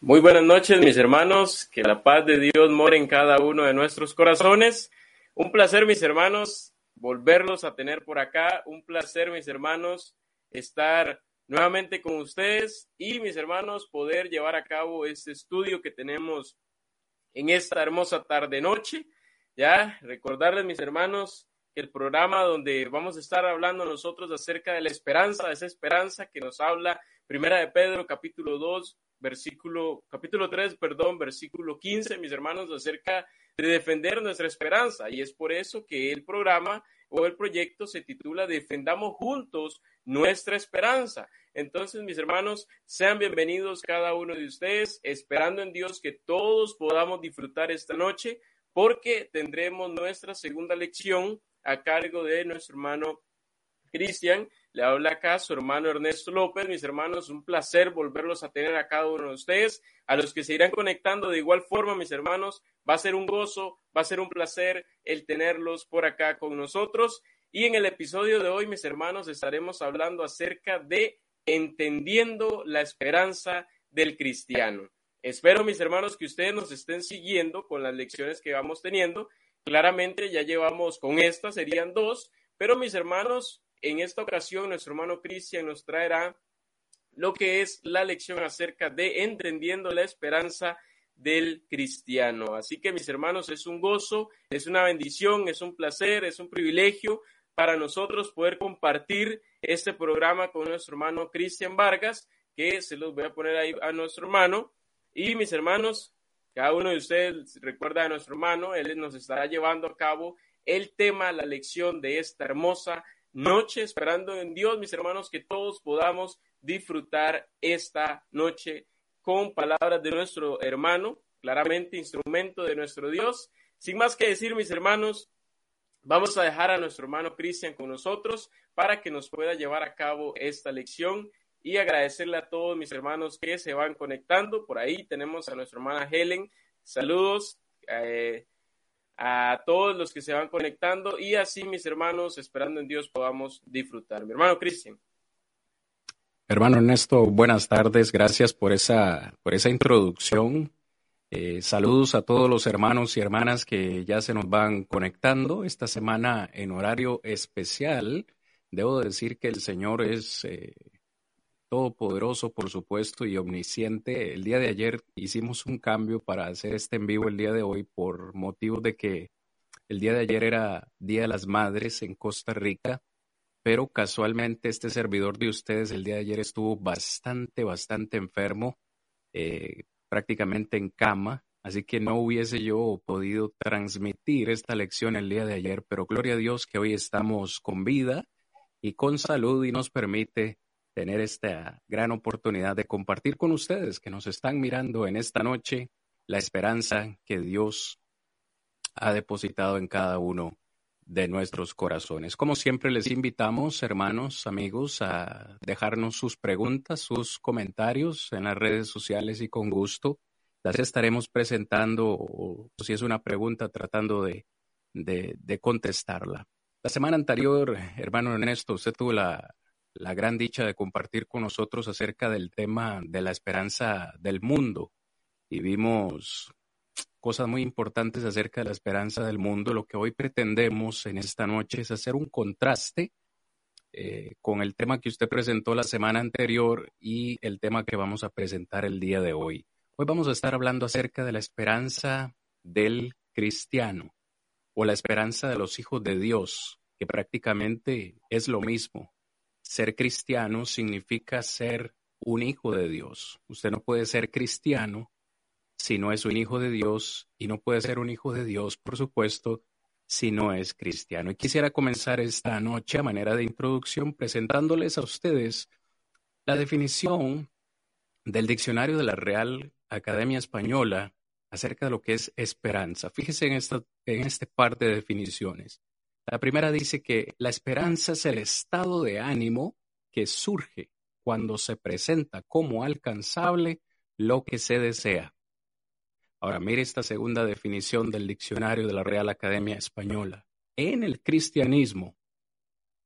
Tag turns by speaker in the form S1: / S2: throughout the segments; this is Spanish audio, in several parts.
S1: Muy buenas noches, mis hermanos. Que la paz de Dios more en cada uno de nuestros corazones. Un placer, mis hermanos, volverlos a tener por acá. Un placer, mis hermanos, estar nuevamente con ustedes y, mis hermanos, poder llevar a cabo este estudio que tenemos en esta hermosa tarde-noche. Ya, recordarles, mis hermanos, el programa donde vamos a estar hablando nosotros acerca de la esperanza, esa esperanza que nos habla Primera de Pedro, capítulo 2, versículo, capítulo 3, perdón, versículo 15, mis hermanos, acerca de defender nuestra esperanza. Y es por eso que el programa o el proyecto se titula Defendamos juntos nuestra esperanza. Entonces, mis hermanos, sean bienvenidos cada uno de ustedes, esperando en Dios que todos podamos disfrutar esta noche, porque tendremos nuestra segunda lección a cargo de nuestro hermano Cristian. Le habla acá su hermano Ernesto López. Mis hermanos, un placer volverlos a tener a cada uno de ustedes. A los que se irán conectando de igual forma, mis hermanos, va a ser un gozo, va a ser un placer el tenerlos por acá con nosotros. Y en el episodio de hoy, mis hermanos, estaremos hablando acerca de entendiendo la esperanza del cristiano. Espero, mis hermanos, que ustedes nos estén siguiendo con las lecciones que vamos teniendo. Claramente ya llevamos con esta, serían dos, pero mis hermanos, en esta ocasión, nuestro hermano Cristian nos traerá lo que es la lección acerca de entendiendo la esperanza del cristiano. Así que mis hermanos, es un gozo, es una bendición, es un placer, es un privilegio para nosotros poder compartir este programa con nuestro hermano Cristian Vargas, que se los voy a poner ahí a nuestro hermano. Y mis hermanos, cada uno de ustedes recuerda a nuestro hermano, él nos estará llevando a cabo el tema, la lección de esta hermosa noche, esperando en Dios, mis hermanos, que todos podamos disfrutar esta noche con palabras de nuestro hermano, claramente instrumento de nuestro Dios. Sin más que decir, mis hermanos, vamos a dejar a nuestro hermano Cristian con nosotros para que nos pueda llevar a cabo esta lección y agradecerle a todos mis hermanos que se van conectando. Por ahí tenemos a nuestra hermana Helen. Saludos. Eh, a todos los que se van conectando y así mis hermanos, esperando en Dios, podamos disfrutar. Mi hermano Cristian.
S2: Hermano Ernesto, buenas tardes. Gracias por esa, por esa introducción. Eh, saludos a todos los hermanos y hermanas que ya se nos van conectando esta semana en horario especial. Debo decir que el Señor es eh, todopoderoso, por supuesto, y omnisciente. El día de ayer hicimos un cambio para hacer este en vivo el día de hoy por motivo de que el día de ayer era Día de las Madres en Costa Rica, pero casualmente este servidor de ustedes el día de ayer estuvo bastante, bastante enfermo, eh, prácticamente en cama, así que no hubiese yo podido transmitir esta lección el día de ayer, pero gloria a Dios que hoy estamos con vida y con salud y nos permite tener esta gran oportunidad de compartir con ustedes que nos están mirando en esta noche la esperanza que Dios ha depositado en cada uno de nuestros corazones. Como siempre, les invitamos, hermanos, amigos, a dejarnos sus preguntas, sus comentarios en las redes sociales y con gusto las estaremos presentando o si es una pregunta tratando de, de, de contestarla. La semana anterior, hermano Ernesto, usted tuvo la, la gran dicha de compartir con nosotros acerca del tema de la esperanza del mundo. Y vimos cosas muy importantes acerca de la esperanza del mundo. Lo que hoy pretendemos en esta noche es hacer un contraste eh, con el tema que usted presentó la semana anterior y el tema que vamos a presentar el día de hoy. Hoy vamos a estar hablando acerca de la esperanza del cristiano o la esperanza de los hijos de Dios, que prácticamente es lo mismo. Ser cristiano significa ser un hijo de Dios. Usted no puede ser cristiano si no es un hijo de Dios y no puede ser un hijo de Dios, por supuesto, si no es cristiano. Y quisiera comenzar esta noche a manera de introducción presentándoles a ustedes la definición del diccionario de la Real Academia Española acerca de lo que es esperanza. Fíjese en esta, en este par de definiciones. La primera dice que la esperanza es el estado de ánimo que surge cuando se presenta como alcanzable lo que se desea. Ahora, mire esta segunda definición del diccionario de la Real Academia Española. En el cristianismo,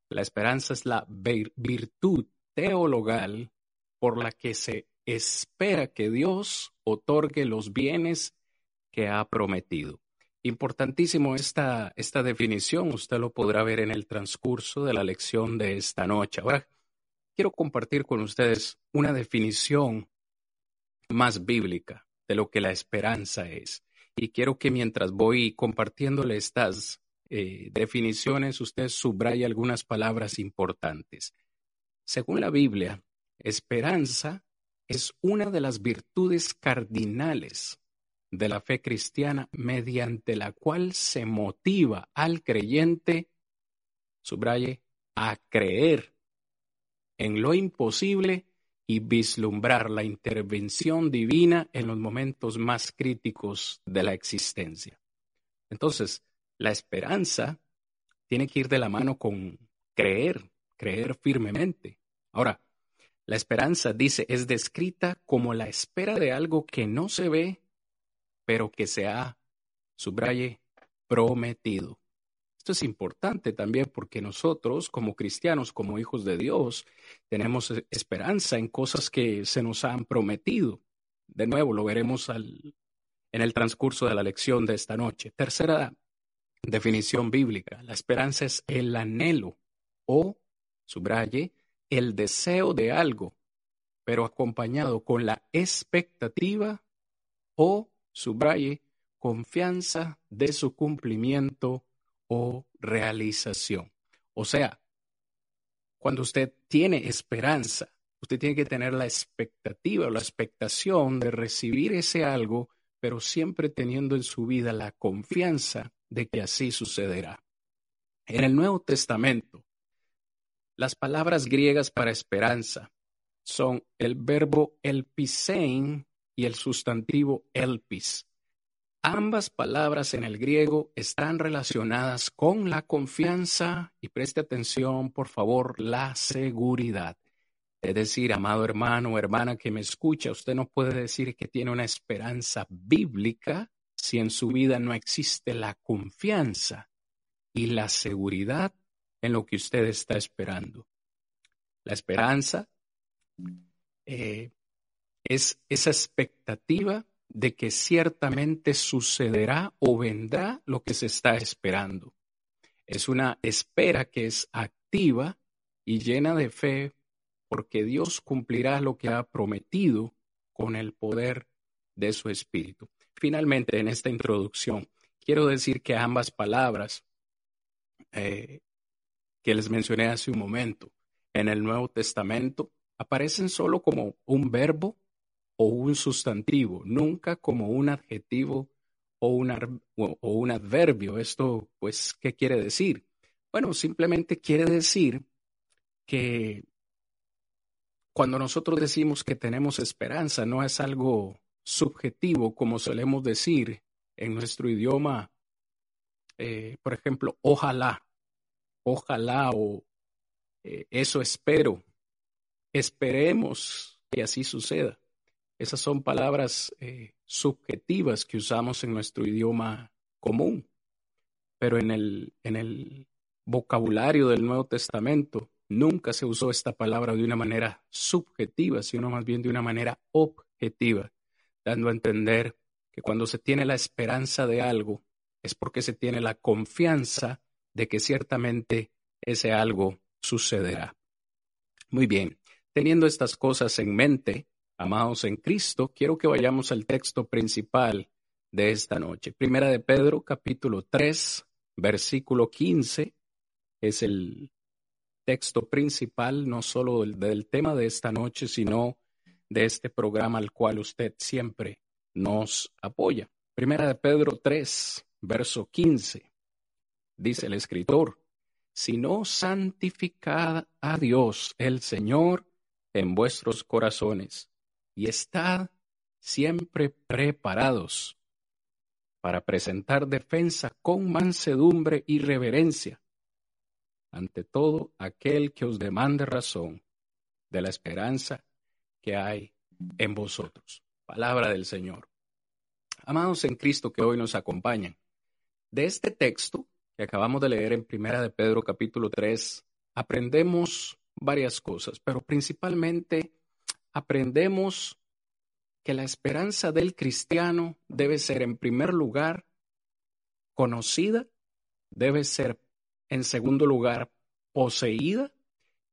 S2: la esperanza es la virtud teologal por la que se espera que Dios otorgue los bienes que ha prometido. Importantísimo esta, esta definición, usted lo podrá ver en el transcurso de la lección de esta noche. Ahora, quiero compartir con ustedes una definición más bíblica de lo que la esperanza es. Y quiero que mientras voy compartiéndole estas eh, definiciones, usted subraye algunas palabras importantes. Según la Biblia, esperanza es una de las virtudes cardinales de la fe cristiana mediante la cual se motiva al creyente, subraye, a creer en lo imposible y vislumbrar la intervención divina en los momentos más críticos de la existencia. Entonces, la esperanza tiene que ir de la mano con creer, creer firmemente. Ahora, la esperanza, dice, es descrita como la espera de algo que no se ve, pero que se ha, subraye, prometido. Esto es importante también porque nosotros, como cristianos, como hijos de Dios, tenemos e, esperanza en cosas que se nos han prometido. De nuevo, lo veremos en el transcurso de la lección de esta noche. Tercera definición bíblica. La esperanza es el anhelo o, subraye, el deseo de algo, pero acompañado con la expectativa o, subraye, confianza de su cumplimiento o realización. O sea, cuando usted tiene esperanza, usted tiene que tener la expectativa o la expectación de recibir ese algo, pero siempre teniendo en su vida la confianza de que así sucederá. En el Nuevo Testamento, las palabras griegas para esperanza son el verbo elpisein y el sustantivo elpis. Ambas palabras en el griego están relacionadas con la confianza y preste atención, por favor, la seguridad. Es decir, amado hermano o hermana que me escucha, usted no puede decir que tiene una esperanza bíblica si en su vida no existe la confianza y la seguridad en lo que usted está esperando. La esperanza eh, es esa expectativa de que ciertamente sucederá o vendrá lo que se está esperando. Es una espera que es activa y llena de fe porque Dios cumplirá lo que ha prometido con el poder de su Espíritu. Finalmente, en esta introducción, quiero decir que ambas palabras eh, que les mencioné hace un momento en el Nuevo Testamento aparecen solo como un verbo o un sustantivo, nunca como un adjetivo o un, un adverbio. Esto, pues, ¿qué quiere decir? Bueno, simplemente quiere decir que cuando nosotros decimos que tenemos esperanza, no es algo subjetivo, como solemos decir en nuestro idioma, eh, por ejemplo, ojalá, ojalá o eh, eso espero, esperemos que así suceda. Esas son palabras eh, subjetivas que usamos en nuestro idioma común, pero en el, en el vocabulario del Nuevo Testamento nunca se usó esta palabra de una manera subjetiva, sino más bien de una manera objetiva dando a entender que cuando se tiene la esperanza de algo es porque se tiene la confianza de que ciertamente ese algo sucederá. Muy bien, teniendo estas cosas en mente, amados en Cristo, quiero que vayamos al texto principal de esta noche. Primera de Pedro, capítulo 3, versículo 15, es el texto principal, no solo del, tema de esta noche, sino de este programa al cual usted siempre nos apoya. Primera de Pedro 3, verso 15. Dice el escritor, si no santificad a Dios el Señor en vuestros corazones y estad siempre preparados para presentar defensa con mansedumbre y reverencia ante todo aquel que os demande razón de la esperanza que hay en vosotros. Palabra del Señor. Amados en Cristo que hoy nos acompañan. De este texto que acabamos de leer en Primera de Pedro capítulo 3, aprendemos varias cosas, pero principalmente aprendemos que la esperanza del cristiano debe ser en primer lugar conocida, debe ser en segundo lugar poseída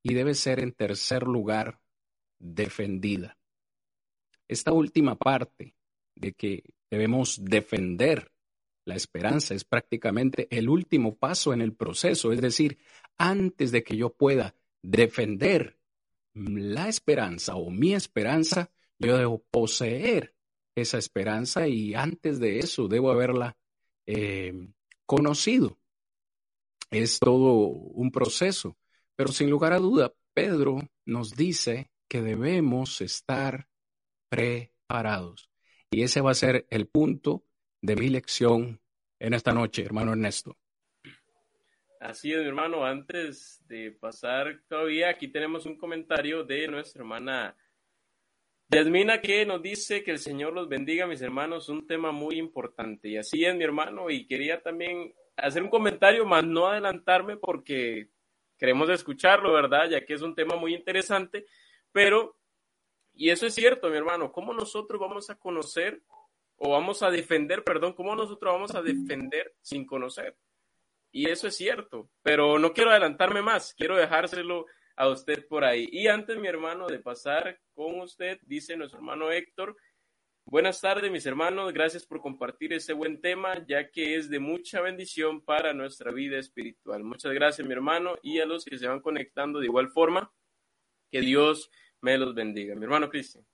S2: y debe ser en tercer lugar defendida. Esta última parte de que debemos defender la esperanza es prácticamente el último paso en el proceso, es decir, antes de que yo pueda defender la esperanza o mi esperanza, yo debo poseer esa esperanza y antes de eso debo haberla eh, conocido. Es todo un proceso, pero sin lugar a duda, Pedro nos dice que debemos estar preparados. Y ese va a ser el punto de mi lección en esta noche, hermano Ernesto.
S1: Así es, mi hermano. Antes de pasar todavía, aquí tenemos un comentario de nuestra hermana Yasmina que nos dice que el Señor los bendiga, mis hermanos, un tema muy importante. Y así es, mi hermano, y quería también hacer un comentario, más no adelantarme porque queremos escucharlo, ¿verdad? Ya que es un tema muy interesante, pero, y eso es cierto, mi hermano, ¿cómo nosotros vamos a conocer o vamos a defender, perdón, cómo nosotros vamos a defender sin conocer? Y eso es cierto, pero no quiero adelantarme más, quiero dejárselo a usted por ahí. Y antes, mi hermano, de pasar con usted, dice nuestro hermano Héctor, buenas tardes, mis hermanos, gracias por compartir ese buen tema, ya que es de mucha bendición para nuestra vida espiritual. Muchas gracias, mi hermano, y a los que se van conectando de igual forma, que Dios me los bendiga. Mi hermano Cristian.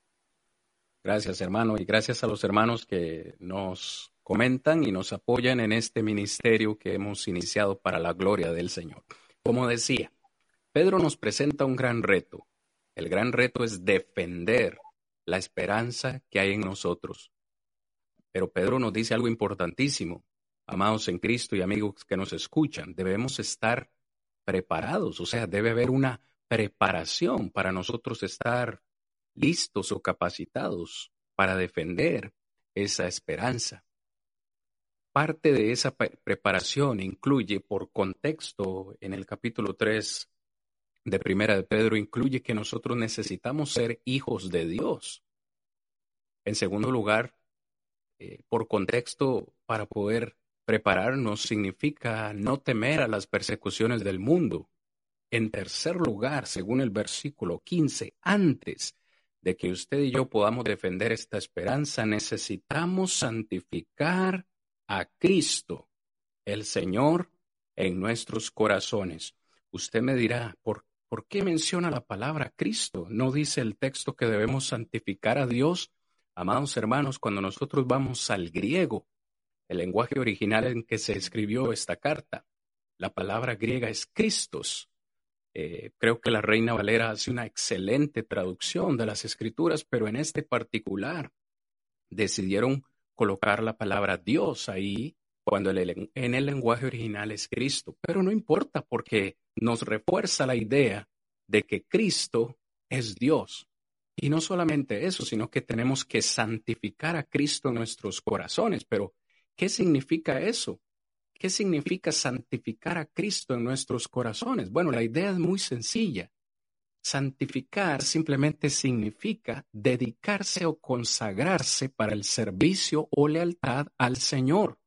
S2: Gracias, hermano, y gracias a los hermanos que nos comentan y nos apoyan en este ministerio que hemos iniciado para la gloria del Señor. Como decía, Pedro nos presenta un gran reto. El gran reto es defender la esperanza que hay en nosotros. Pero Pedro nos dice algo importantísimo. Amados en Cristo y amigos que nos escuchan, debemos estar preparados, o sea, debe haber una preparación para nosotros estar listos o capacitados para defender esa esperanza. Parte de esa preparación incluye, por contexto, en el capítulo 3 de Primera de Pedro, incluye que nosotros necesitamos ser hijos de Dios. En segundo lugar, eh, por contexto, para poder prepararnos significa no temer a las persecuciones del mundo. En tercer lugar, según el versículo 15, antes de que usted y yo podamos defender esta esperanza, necesitamos santificar a Cristo, el Señor, en nuestros corazones. Usted me dirá, ¿por, ¿por qué menciona la palabra Cristo? ¿No dice el texto que debemos santificar a Dios? Amados hermanos, cuando nosotros vamos al griego, el lenguaje original en que se escribió esta carta, la palabra griega es Christos, eh, creo que la Reina Valera hace una excelente traducción de las escrituras, pero en este particular decidieron colocar la palabra Dios ahí cuando en el lenguaje original es Cristo. Pero no importa porque nos refuerza la idea de que Cristo es Dios. Y no solamente eso, sino que tenemos que santificar a Cristo en nuestros corazones. Pero, ¿qué significa eso? ¿Qué significa santificar a Cristo en nuestros corazones? Bueno, la idea es muy sencilla. Santificar simplemente significa dedicarse o consagrarse para el servicio o lealtad al Señor.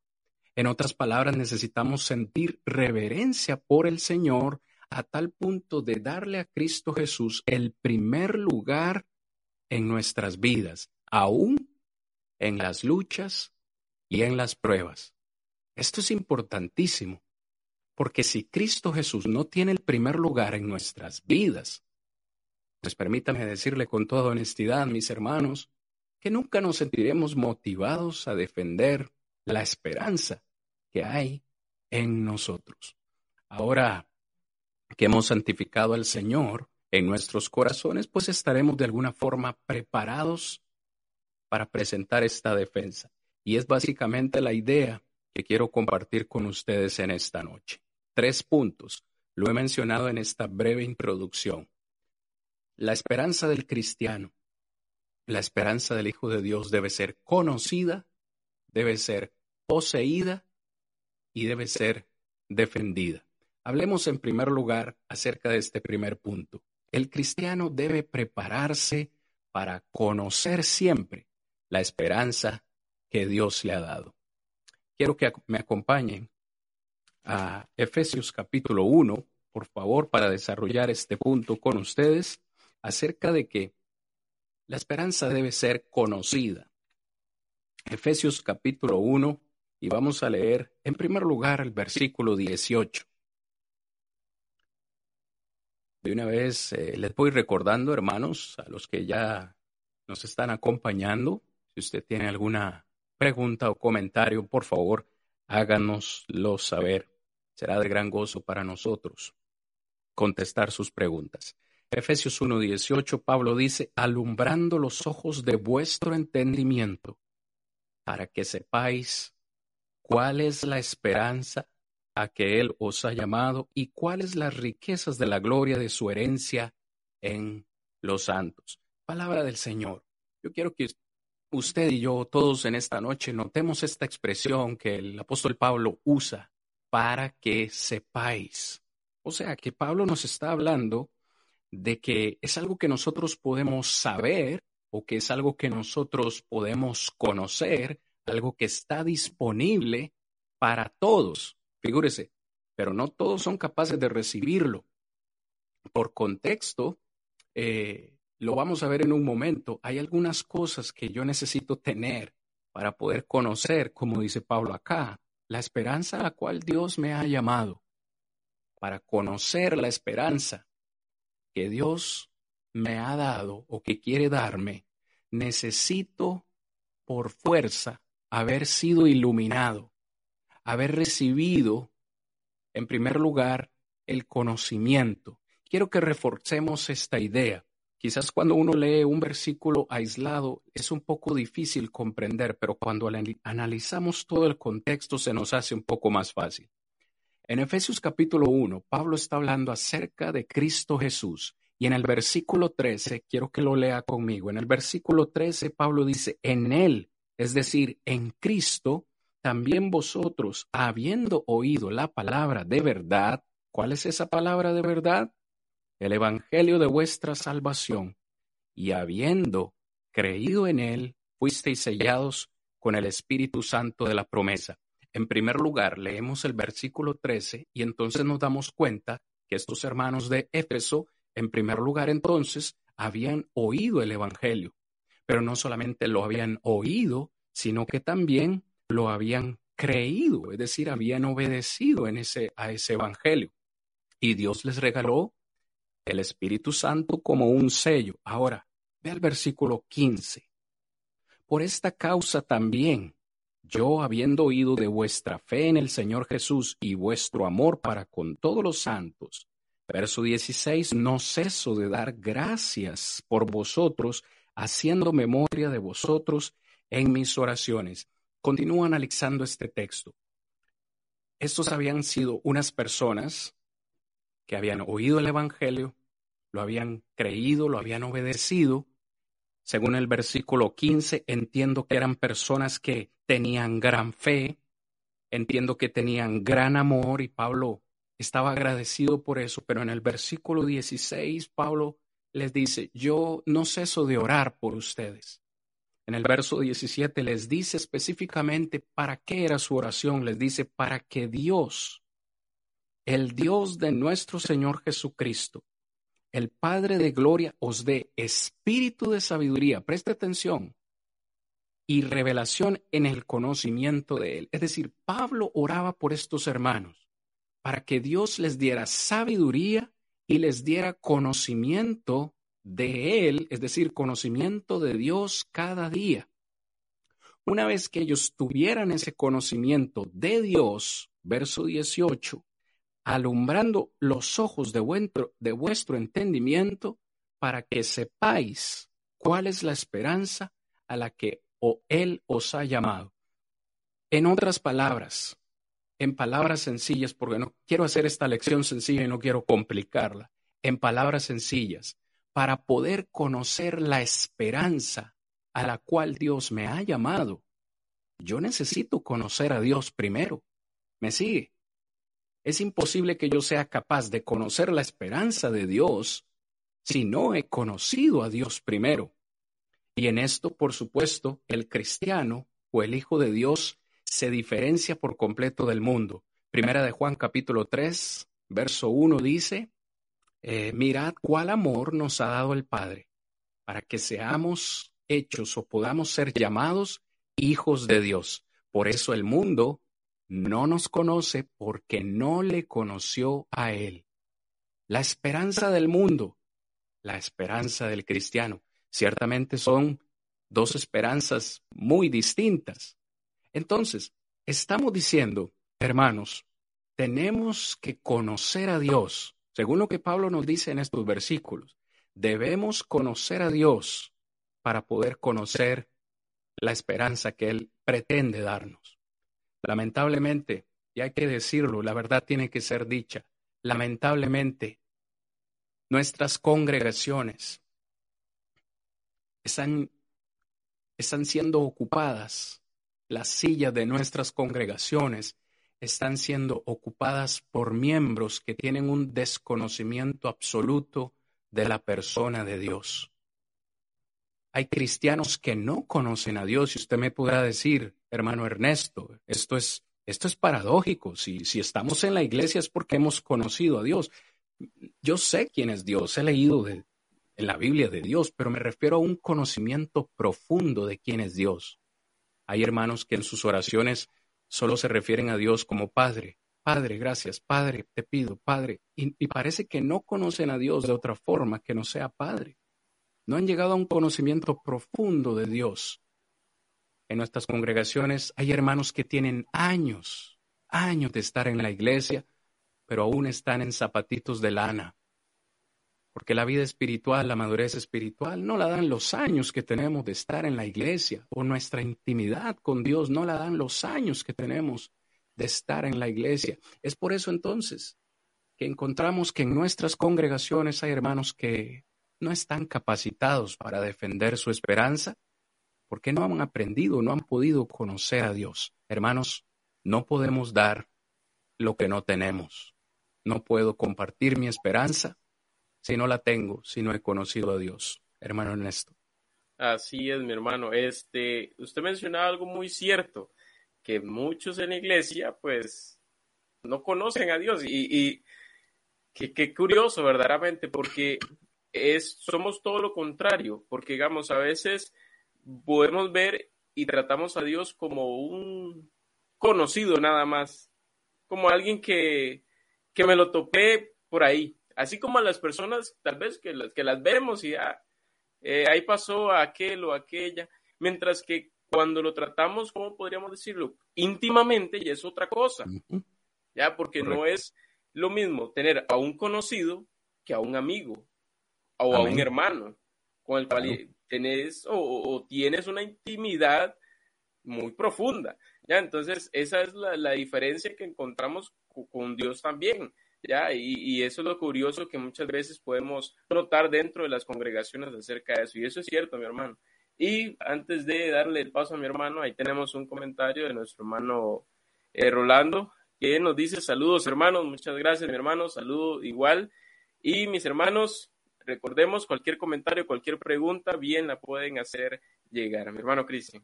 S2: En otras palabras, necesitamos sentir reverencia por el Señor a tal punto de darle a Cristo Jesús el primer lugar en nuestras vidas, aún en las luchas y en las pruebas. Esto es importantísimo, porque si Cristo Jesús no tiene el primer lugar en nuestras vidas, pues permítame decirle con toda honestidad, mis hermanos, que nunca nos sentiremos motivados a defender la esperanza que hay en nosotros. Ahora que hemos santificado al Señor en nuestros corazones, pues estaremos de alguna forma preparados para presentar esta defensa. Y es básicamente la idea que quiero compartir con ustedes en esta noche. Tres puntos. Lo he mencionado en esta breve introducción. La esperanza del cristiano, la esperanza del Hijo de Dios debe ser conocida, debe ser poseída y debe ser defendida. Hablemos en primer lugar acerca de este primer punto. El cristiano debe prepararse para conocer siempre la esperanza que Dios le ha dado. Quiero que me acompañen a Efesios capítulo 1, por favor, para desarrollar este punto con ustedes acerca de que la esperanza debe ser conocida. Efesios capítulo 1, y vamos a leer en primer lugar el versículo 18. De una vez eh, les voy recordando, hermanos, a los que ya nos están acompañando, si usted tiene alguna pregunta o comentario, por favor, háganoslo saber. Será de gran gozo para nosotros contestar sus preguntas. Efesios 1:18, Pablo dice, alumbrando los ojos de vuestro entendimiento, para que sepáis cuál es la esperanza a que Él os ha llamado y cuáles las riquezas de la gloria de su herencia en los santos. Palabra del Señor. Yo quiero que usted y yo todos en esta noche notemos esta expresión que el apóstol Pablo usa para que sepáis. O sea, que Pablo nos está hablando de que es algo que nosotros podemos saber o que es algo que nosotros podemos conocer, algo que está disponible para todos. Figúrese, pero no todos son capaces de recibirlo. Por contexto, eh, lo vamos a ver en un momento, hay algunas cosas que yo necesito tener para poder conocer, como dice Pablo acá, la esperanza a la cual Dios me ha llamado, para conocer la esperanza que Dios me ha dado o que quiere darme, necesito por fuerza haber sido iluminado, haber recibido, en primer lugar, el conocimiento. Quiero que reforcemos esta idea. Quizás cuando uno lee un versículo aislado es un poco difícil comprender, pero cuando analizamos todo el contexto se nos hace un poco más fácil. En Efesios capítulo 1, Pablo está hablando acerca de Cristo Jesús y en el versículo 13, quiero que lo lea conmigo, en el versículo 13 Pablo dice, en Él es decir, en Cristo, también vosotros, habiendo oído la palabra de verdad, ¿cuál es esa palabra de verdad? El Evangelio de vuestra salvación, y habiendo creído en él, fuisteis sellados con el Espíritu Santo de la promesa. En primer lugar, leemos el versículo 13 y entonces nos damos cuenta que estos hermanos de Éfeso, en primer lugar entonces, habían oído el Evangelio pero no solamente lo habían oído, sino que también lo habían creído, es decir, habían obedecido en ese, a ese evangelio. Y Dios les regaló el Espíritu Santo como un sello. Ahora, ve al versículo 15. Por esta causa también, yo habiendo oído de vuestra fe en el Señor Jesús y vuestro amor para con todos los santos, verso 16, no ceso de dar gracias por vosotros haciendo memoria de vosotros en mis oraciones. Continúo analizando este texto. Estos habían sido unas personas que habían oído el Evangelio, lo habían creído, lo habían obedecido. Según el versículo 15, entiendo que eran personas que tenían gran fe, entiendo que tenían gran amor y Pablo estaba agradecido por eso, pero en el versículo 16 Pablo les dice, yo no ceso de orar por ustedes. En el verso 17 les dice específicamente para qué era su oración. Les dice, para que Dios, el Dios de nuestro Señor Jesucristo, el Padre de Gloria, os dé espíritu de sabiduría, preste atención, y revelación en el conocimiento de Él. Es decir, Pablo oraba por estos hermanos, para que Dios les diera sabiduría y les diera conocimiento de Él, es decir, conocimiento de Dios cada día. Una vez que ellos tuvieran ese conocimiento de Dios, verso 18, alumbrando los ojos de vuestro, de vuestro entendimiento para que sepáis cuál es la esperanza a la que Él os ha llamado. En otras palabras, en palabras sencillas, porque no quiero hacer esta lección sencilla y no quiero complicarla, en palabras sencillas, para poder conocer la esperanza a la cual Dios me ha llamado, yo necesito conocer a Dios primero. ¿Me sigue? Es imposible que yo sea capaz de conocer la esperanza de Dios si no he conocido a Dios primero. Y en esto, por supuesto, el cristiano o el Hijo de Dios se diferencia por completo del mundo. Primera de Juan capítulo 3, verso 1 dice, eh, mirad cuál amor nos ha dado el Padre, para que seamos hechos o podamos ser llamados hijos de Dios. Por eso el mundo no nos conoce porque no le conoció a Él. La esperanza del mundo, la esperanza del cristiano, ciertamente son dos esperanzas muy distintas. Entonces, estamos diciendo, hermanos, tenemos que conocer a Dios, según lo que Pablo nos dice en estos versículos. Debemos conocer a Dios para poder conocer la esperanza que Él pretende darnos. Lamentablemente, y hay que decirlo, la verdad tiene que ser dicha, lamentablemente, nuestras congregaciones están, están siendo ocupadas, las sillas de nuestras congregaciones están siendo ocupadas por miembros que tienen un desconocimiento absoluto de la persona de Dios. Hay cristianos que no conocen a Dios y usted me podrá decir, hermano Ernesto, esto es, esto es paradójico. Si, estamos en la iglesia es porque hemos conocido a Dios. Yo sé quién es Dios, he leído en la Biblia de Dios, pero me refiero a un conocimiento profundo de quién es Dios. Hay hermanos que en sus oraciones solo se refieren a Dios como Padre. Padre, gracias, Padre, te pido, Padre. Y parece que no conocen a Dios de otra forma que no sea Padre no han llegado a un conocimiento profundo de Dios. En nuestras congregaciones hay hermanos que tienen años, años de estar en la iglesia, pero aún están en zapatitos de lana. Porque la vida espiritual, la madurez espiritual, no la dan los años que tenemos de estar en la iglesia, o nuestra intimidad con Dios no la dan los años que tenemos de estar en la iglesia. Es por eso entonces que encontramos que en nuestras congregaciones hay hermanos que no están capacitados para defender su esperanza porque no han aprendido, no han podido conocer a Dios. Hermanos, no podemos dar lo que no tenemos. No puedo compartir mi esperanza si no la tengo, si no he conocido a Dios. Hermano Ernesto.
S1: Así es, mi hermano. Este, usted mencionaba algo muy cierto, que muchos en la iglesia, pues, no conocen a Dios. Y, y qué curioso, verdaderamente, porque es, somos todo lo contrario, porque digamos, a veces podemos ver y tratamos a Dios como un conocido nada más, como alguien que, que me lo topé por ahí, así como a las personas tal vez que las, que las vemos y ya, eh, ahí pasó aquel o aquella, mientras que cuando lo tratamos, ¿cómo podríamos decirlo? Íntimamente y es otra cosa, ya, porque no es lo mismo tener a un conocido que a un amigo o a un hermano con el cual tenés o, tienes una intimidad muy profunda. ¿ya? Entonces, esa es la, diferencia que encontramos con Dios también. ¿ya? Y, eso es lo curioso que muchas veces podemos notar dentro de las congregaciones acerca de eso. Y eso es cierto, mi hermano. Y antes de darle el paso a mi hermano, ahí tenemos un comentario de nuestro hermano eh, Rolando, que nos dice saludos hermanos, muchas gracias mi hermano, saludo igual. Y mis hermanos, Recordemos, cualquier comentario, cualquier pregunta, bien la pueden hacer llegar. Mi hermano Cristian.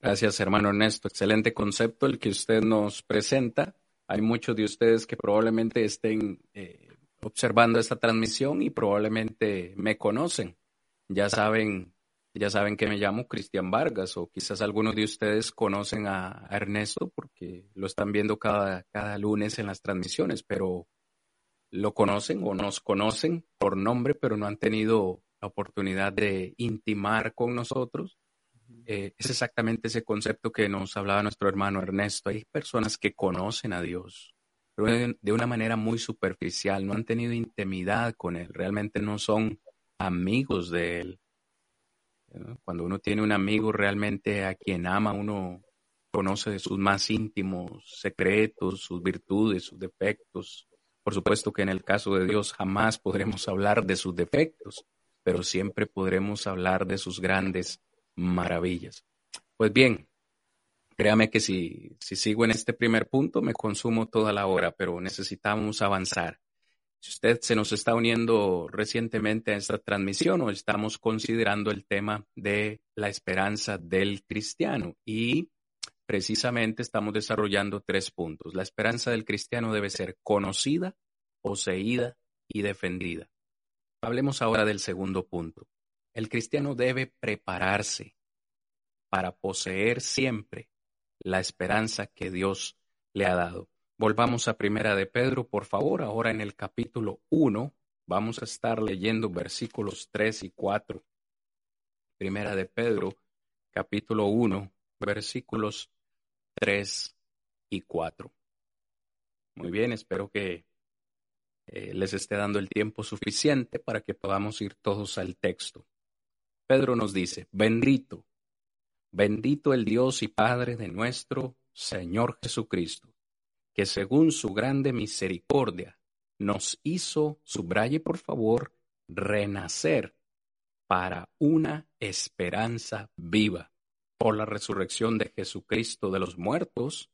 S2: Gracias, hermano Ernesto. Excelente concepto el que usted nos presenta. Hay muchos de ustedes que probablemente estén eh, observando esta transmisión y probablemente me conocen. Ya saben, ya saben que me llamo Cristian Vargas o quizás algunos de ustedes conocen a, a Ernesto porque lo están viendo cada, cada lunes en las transmisiones, pero lo conocen o nos conocen por nombre, pero no han tenido la oportunidad de intimar con nosotros. Eh, es exactamente ese concepto que nos hablaba nuestro hermano Ernesto. Hay personas que conocen a Dios, pero de una manera muy superficial, no han tenido intimidad con Él, realmente no son amigos de Él. Cuando uno tiene un amigo realmente a quien ama, uno conoce de sus más íntimos secretos, sus virtudes, sus defectos, por supuesto que en el caso de Dios jamás podremos hablar de sus defectos, pero siempre podremos hablar de sus grandes maravillas. Pues bien, créame que si, si sigo en este primer punto me consumo toda la hora, pero necesitamos avanzar. Si usted se nos está uniendo recientemente a esta transmisión o estamos considerando el tema de la esperanza del cristiano y precisamente estamos desarrollando tres puntos. La esperanza del cristiano debe ser conocida, poseída y defendida. Hablemos ahora del segundo punto. El cristiano debe prepararse para poseer siempre la esperanza que Dios le ha dado. Volvamos a Primera de Pedro, por favor, ahora en el capítulo 1. Vamos a estar leyendo versículos 3 y 4. Primera de Pedro, capítulo 1, versículos 3 y 4. Muy bien, espero que eh, les esté dando el tiempo suficiente para que podamos ir todos al texto. Pedro nos dice, bendito, bendito el Dios y Padre de nuestro Señor Jesucristo que según su grande misericordia nos hizo, subraye por favor, renacer para una esperanza viva por la resurrección de Jesucristo de los muertos.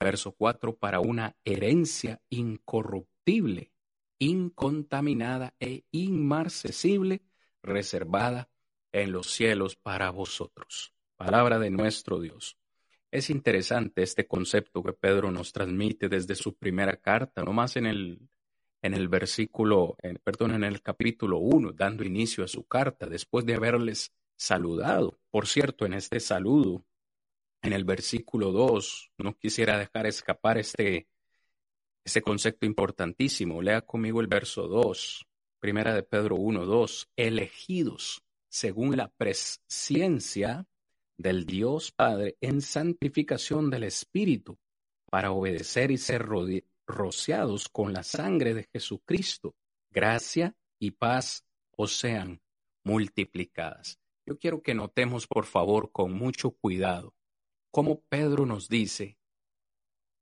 S2: Verso 4, para una herencia incorruptible, incontaminada e inmarcesible, reservada en los cielos para vosotros. Palabra de nuestro Dios. Es interesante este concepto que Pedro nos transmite desde su primera carta, nomás en el, en el versículo, perdón, en el capítulo 1, dando inicio a su carta, después de haberles saludado. Por cierto, en este saludo, en el versículo 2, no quisiera dejar escapar este, este concepto importantísimo. Lea conmigo el verso 2, primera de Pedro 1, 2, elegidos según la presciencia del Dios Padre en santificación del Espíritu, para obedecer y ser rociados con la sangre de Jesucristo. Gracia y paz os sean multiplicadas. Yo quiero que notemos, por favor, con mucho cuidado, cómo Pedro nos dice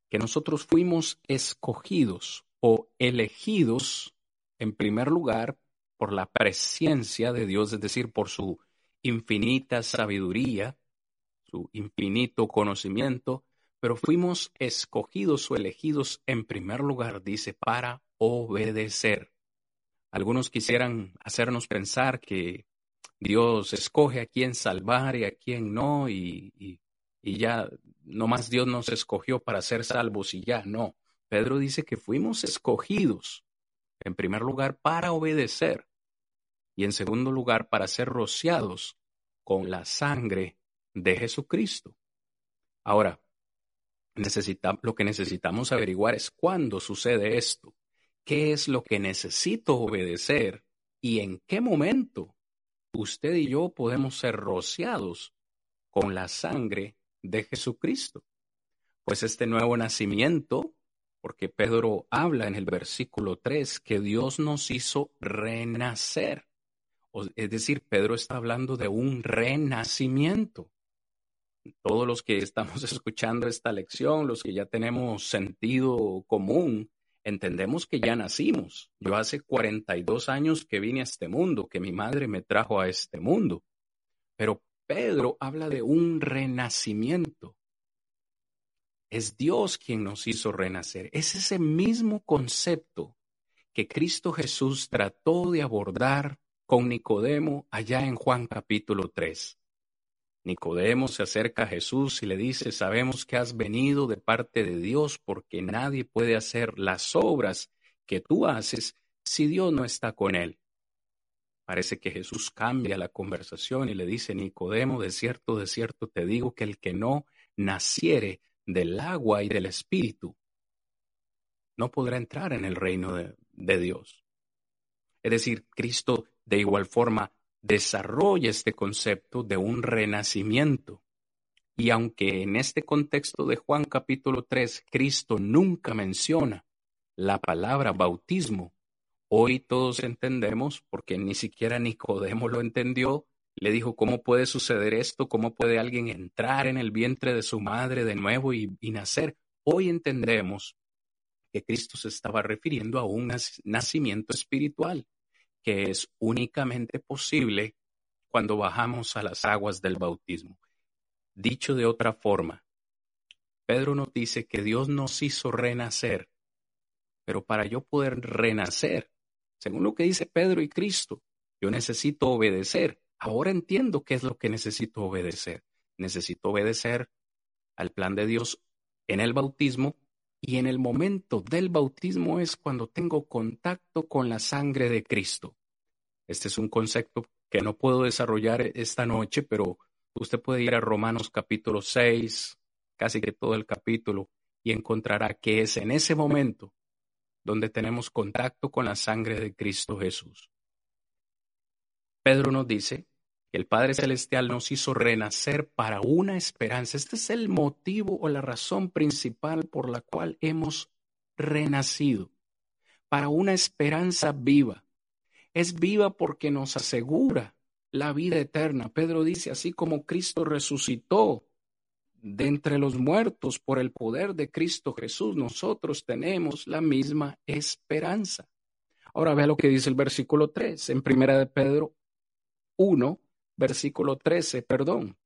S2: que nosotros fuimos escogidos o elegidos, en primer lugar, por la presencia de Dios, es decir, por su infinita sabiduría, su infinito conocimiento, pero fuimos escogidos o elegidos en primer lugar, dice, para obedecer. Algunos quisieran hacernos pensar que Dios escoge a quién salvar y a quién no, y, y, y ya Dios nos escogió para ser salvos y ya no. Pedro dice que fuimos escogidos, en primer lugar, para obedecer y en segundo lugar, para ser rociados con la sangre de Jesucristo. Ahora, lo que necesitamos averiguar es cuándo sucede esto, qué es lo que necesito obedecer y en qué momento usted y yo podemos ser rociados con la sangre de Jesucristo. Pues este nuevo nacimiento, porque Pedro habla en el versículo 3 que Dios nos hizo renacer. Es decir, Pedro está hablando de un renacimiento todos los que estamos escuchando esta lección, los que ya tenemos sentido común, entendemos que ya nacimos. Yo hace 42 años que vine a este mundo, que mi madre me trajo a este mundo. Pero Pedro habla de un renacimiento. Es Dios quien nos hizo renacer. Es ese mismo concepto que Cristo Jesús trató de abordar con Nicodemo allá en Juan capítulo 3. Nicodemo se acerca a Jesús y le dice, sabemos que has venido de parte de Dios porque nadie puede hacer las obras que tú haces si Dios no está con él. Parece que Jesús cambia la conversación y le dice, Nicodemo, de cierto, de cierto te digo que el que no naciere del agua y del espíritu no podrá entrar en el reino de, de Dios. Es decir, Cristo de igual forma desarrolla este concepto de un renacimiento. Y aunque en este contexto de Juan capítulo 3 Cristo nunca menciona la palabra bautismo, hoy todos entendemos, porque ni siquiera Nicodemo lo entendió, le dijo, ¿cómo puede suceder esto? ¿Cómo puede alguien entrar en el vientre de su madre de nuevo y, y nacer? Hoy entendemos que Cristo se estaba refiriendo a un nacimiento espiritual que es únicamente posible cuando bajamos a las aguas del bautismo. Dicho de otra forma, Pedro nos dice que Dios nos hizo renacer, Pero para yo poder renacer, según lo que dice Pedro y Cristo, yo necesito obedecer. Ahora entiendo qué es lo que necesito obedecer. Necesito obedecer al plan de Dios en el bautismo y en el momento del bautismo es cuando tengo contacto con la sangre de Cristo. Este es un concepto que no puedo desarrollar esta noche, pero usted puede ir a Romanos capítulo 6, casi que todo el capítulo, y encontrará que es en ese momento donde tenemos contacto con la sangre de Cristo Jesús. Pedro nos dice el Padre Celestial nos hizo renacer para una esperanza. Este es el motivo o la razón principal por la cual hemos renacido, para una esperanza viva. Es viva porque nos asegura la vida eterna. Pedro dice, así como Cristo resucitó de entre los muertos por el poder de Cristo Jesús, nosotros tenemos la misma esperanza. Ahora vea lo que dice el versículo 3 en primera de Pedro 1, versículo 13, perdón.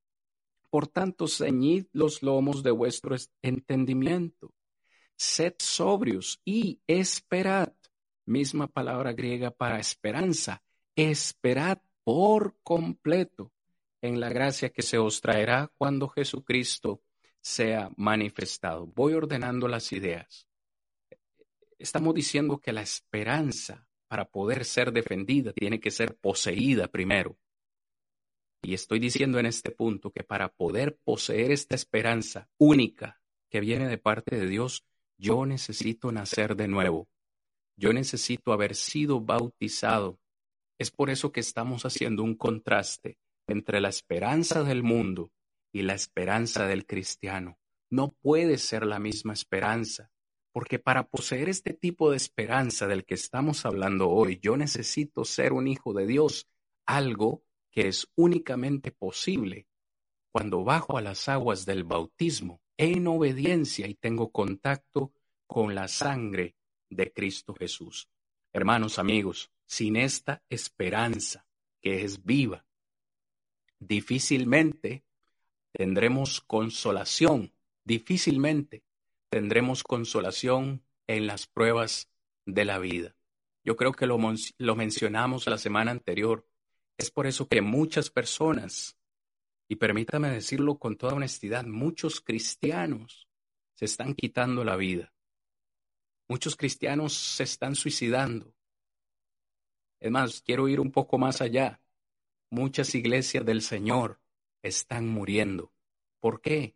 S2: Por tanto, ceñid los lomos de vuestro entendimiento, sed sobrios y esperad. Misma palabra griega para esperanza. Esperad por completo en la gracia que se os traerá cuando Jesucristo sea manifestado. Voy ordenando las ideas. Estamos diciendo que la esperanza para poder ser defendida tiene que ser poseída primero. Y estoy diciendo en este punto que para poder poseer esta esperanza única que viene de parte de Dios, yo necesito nacer de nuevo. Yo necesito haber sido bautizado. Es por eso que estamos haciendo un contraste entre la esperanza del mundo y la esperanza del cristiano. No puede ser la misma esperanza, porque para poseer este tipo de esperanza del que estamos hablando hoy, yo necesito ser un hijo de Dios, algo que es únicamente posible cuando bajo a las aguas del bautismo en obediencia y tengo contacto con la sangre de Cristo Jesús. Hermanos, amigos, sin esta esperanza que es viva, difícilmente tendremos consolación, difícilmente tendremos consolación en las pruebas de la vida. Yo creo que lo, lo, mencionamos la semana anterior. Es por eso que muchas personas, y permítame decirlo con toda honestidad, muchos cristianos se están quitando la vida. Muchos cristianos se están suicidando. Es más, quiero ir un poco más allá. Muchas iglesias del Señor están muriendo. ¿Por qué?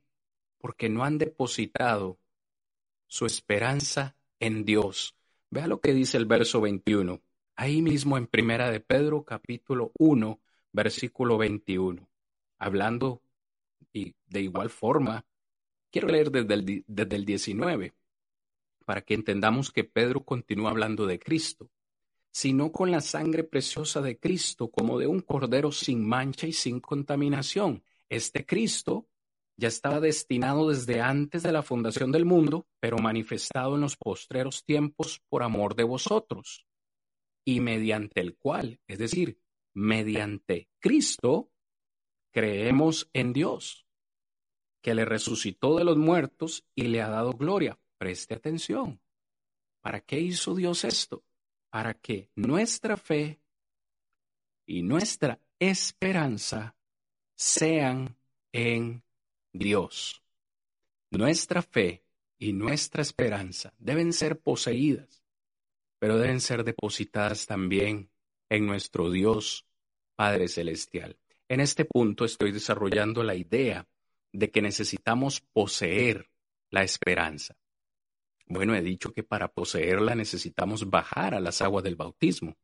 S2: Porque no han depositado su esperanza en Dios. Vea lo que dice el verso 21. Ahí mismo en Primera de Pedro capítulo 1, versículo 21. Hablando y de igual forma, quiero leer desde el, desde el 19 para que entendamos que Pedro continúa hablando de Cristo sino con la sangre preciosa de Cristo, como de un cordero sin mancha y sin contaminación. Este Cristo ya estaba destinado desde antes de la fundación del mundo, pero manifestado en los postreros tiempos por amor de vosotros, y mediante el cual, es decir, mediante Cristo, creemos en Dios, que le resucitó de los muertos y le ha dado gloria. Preste atención. ¿Para qué hizo Dios esto? para que nuestra fe y nuestra esperanza sean en Dios. Nuestra fe y nuestra esperanza deben ser poseídas, pero deben ser depositadas también en nuestro Dios Padre Celestial. En este punto estoy desarrollando la idea de que necesitamos poseer la esperanza. Bueno, he dicho que para poseerla necesitamos bajar a las aguas del bautismo.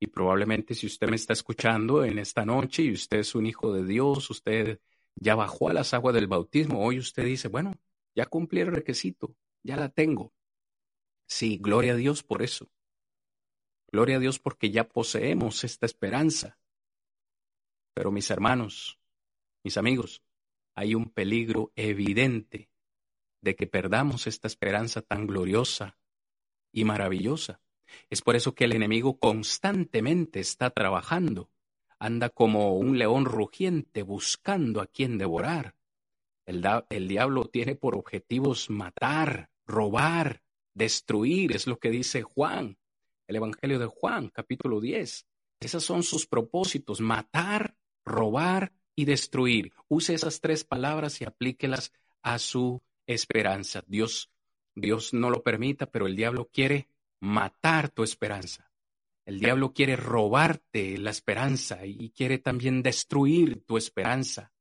S2: Y probablemente si usted me está escuchando en esta noche y usted es un hijo de Dios, usted ya bajó a las aguas del bautismo, hoy usted dice, bueno, ya cumplí el requisito, ya la tengo. Sí, gloria a Dios por eso. Gloria a Dios porque ya poseemos esta esperanza. Pero mis hermanos, mis amigos, hay un peligro evidente de que perdamos esta esperanza tan gloriosa y maravillosa. Es por eso que el enemigo constantemente está trabajando, anda como un león rugiente buscando a quien devorar. El, el diablo tiene por objetivos matar, robar, destruir, es lo que dice Juan, el Evangelio de Juan, capítulo 10. Esos son sus propósitos, matar, robar y destruir. Use esas tres palabras y aplíquelas a su esperanza. Dios, Dios no lo permita, pero el diablo quiere matar tu esperanza. El diablo quiere robarte la esperanza y quiere también destruir tu esperanza.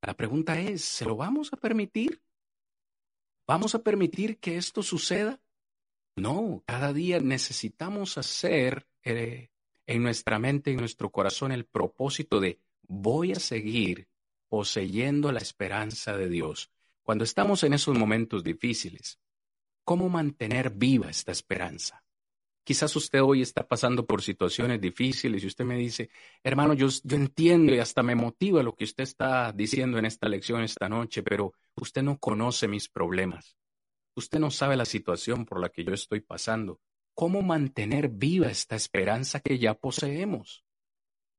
S2: La pregunta es, ¿se lo vamos a permitir? ¿Vamos a permitir que esto suceda? No, cada día necesitamos hacer eh, en nuestra mente, en nuestro corazón, el propósito de voy a seguir poseyendo la esperanza de Dios. Cuando estamos en esos momentos difíciles, ¿cómo mantener viva esta esperanza? Quizás usted hoy está pasando por situaciones difíciles y usted me dice, hermano, yo, yo entiendo y hasta me motiva lo que usted está diciendo en esta lección esta noche, pero usted no conoce mis problemas. Usted no sabe la situación por la que yo estoy pasando. ¿Cómo mantener viva esta esperanza que ya poseemos?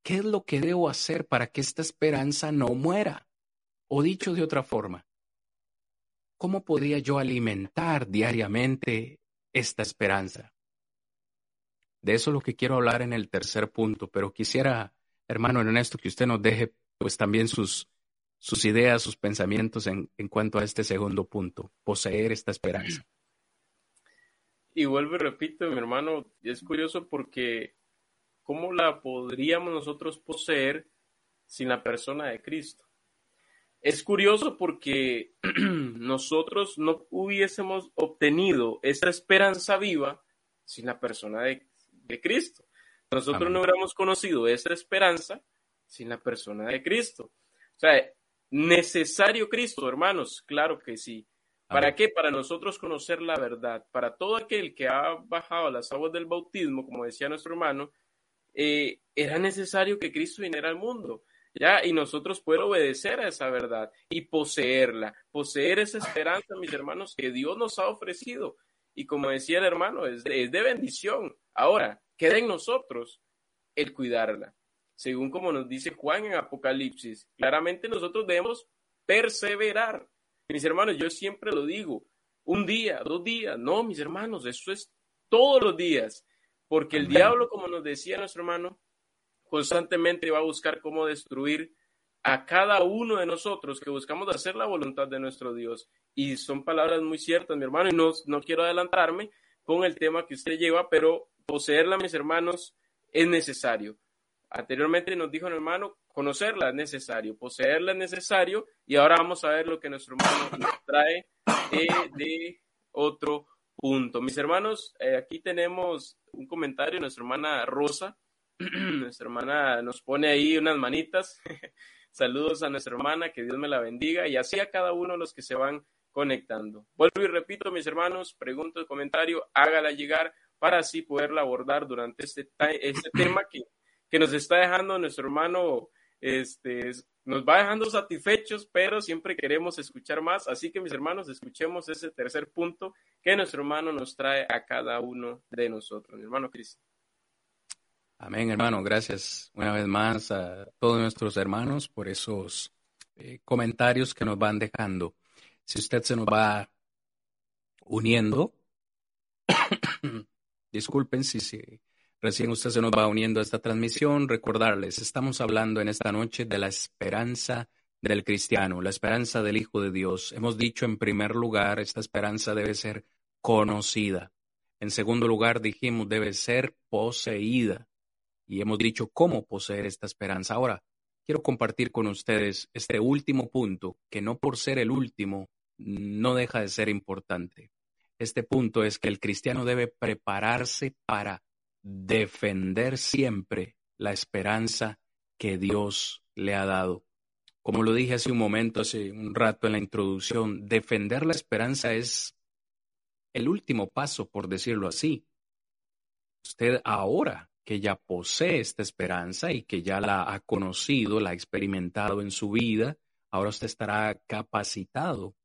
S2: ¿Qué es lo que debo hacer para que esta esperanza no muera? O dicho de otra forma, ¿cómo podría yo alimentar diariamente esta esperanza? De eso es lo que quiero hablar en el tercer punto, pero quisiera, hermano Ernesto, que usted nos deje pues también sus, sus ideas, sus pensamientos en, en cuanto a este segundo punto, poseer esta esperanza.
S1: Y vuelvo y repito, mi hermano, es curioso porque ¿cómo la podríamos nosotros poseer sin la persona de Cristo? Es curioso porque nosotros no hubiésemos obtenido esa esperanza viva sin la persona de, de Cristo. Nosotros no hubiéramos conocido esa esperanza sin la persona de Cristo. O sea, necesario Cristo, hermanos, claro que sí. ¿Para qué? Para nosotros conocer la verdad. Para todo aquel que ha bajado las aguas del bautismo, como decía nuestro hermano, eh, era necesario que Cristo viniera al mundo. ¿ya? Y nosotros poder obedecer a esa verdad y poseerla, poseer esa esperanza, mis hermanos, que Dios nos ha ofrecido. Y como decía el hermano, es de, es de bendición. Ahora, queda en nosotros el cuidarla según como nos dice Juan en Apocalipsis. Claramente nosotros debemos perseverar. Mis hermanos, yo siempre lo digo, un día, dos días, no, mis hermanos, eso es todos los días, porque el diablo, como nos decía nuestro hermano, constantemente va a buscar cómo destruir a cada uno de nosotros que buscamos hacer la voluntad de nuestro Dios. Y son palabras muy ciertas, mi hermano, y no, no quiero adelantarme con el tema que usted lleva, pero poseerla, mis hermanos, es necesario. Anteriormente nos dijo el hermano, conocerla es necesario, poseerla es necesario, y ahora vamos a ver lo que nuestro hermano nos trae de, otro punto. Mis hermanos, eh, aquí tenemos un comentario de nuestra hermana Rosa. nuestra hermana nos pone ahí unas manitas. Saludos a nuestra hermana, que Dios me la bendiga, y así a cada uno de los que se van conectando. Vuelvo y repito, mis hermanos, pregunto el comentario, hágala llegar para así poderla abordar durante este, este tema que que nos está dejando nuestro hermano, este, nos va dejando satisfechos, pero siempre queremos escuchar más. Así que mis hermanos, escuchemos ese tercer punto que nuestro hermano nos trae a cada uno de nosotros. Mi hermano Cristo.
S2: Amén, hermano. Gracias una vez más a todos nuestros hermanos por esos eh, comentarios que nos van dejando. Si usted se nos va uniendo, disculpen si, si Recién usted se nos va uniendo a esta transmisión. Recordarles, estamos hablando en esta noche de la esperanza del cristiano, la esperanza del Hijo de Dios. Hemos dicho en primer lugar, esta esperanza debe ser conocida. En segundo lugar, dijimos, debe ser poseída. Y hemos dicho cómo poseer esta esperanza. Ahora, quiero compartir con ustedes este último punto, que no por ser el último, no deja de ser importante. Este punto es que el cristiano debe prepararse para defender siempre la esperanza que Dios le ha dado. Como lo dije hace un momento, hace un rato en la introducción, defender la esperanza es el último paso, por decirlo así. Usted ahora que ya posee esta esperanza y que ya la ha conocido, la ha experimentado en su vida, ahora usted estará capacitado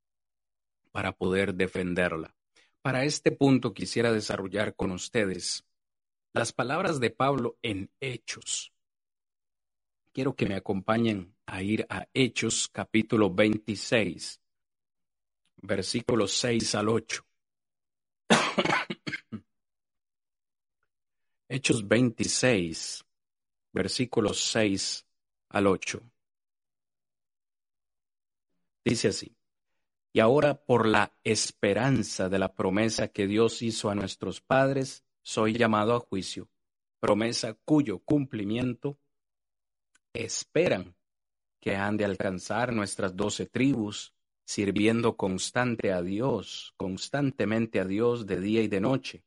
S2: para poder defenderla. Para este punto quisiera desarrollar con ustedes las palabras de Pablo en Hechos. Quiero que me acompañen a ir a Hechos capítulo 26, versículos 6 al 8. Hechos 26, versículos 6 al 8. Dice así, y ahora por la esperanza de la promesa que Dios hizo a nuestros padres, soy llamado a juicio, promesa cuyo cumplimiento esperan que han de alcanzar nuestras doce tribus, sirviendo constante a Dios, constantemente a Dios de día y de noche.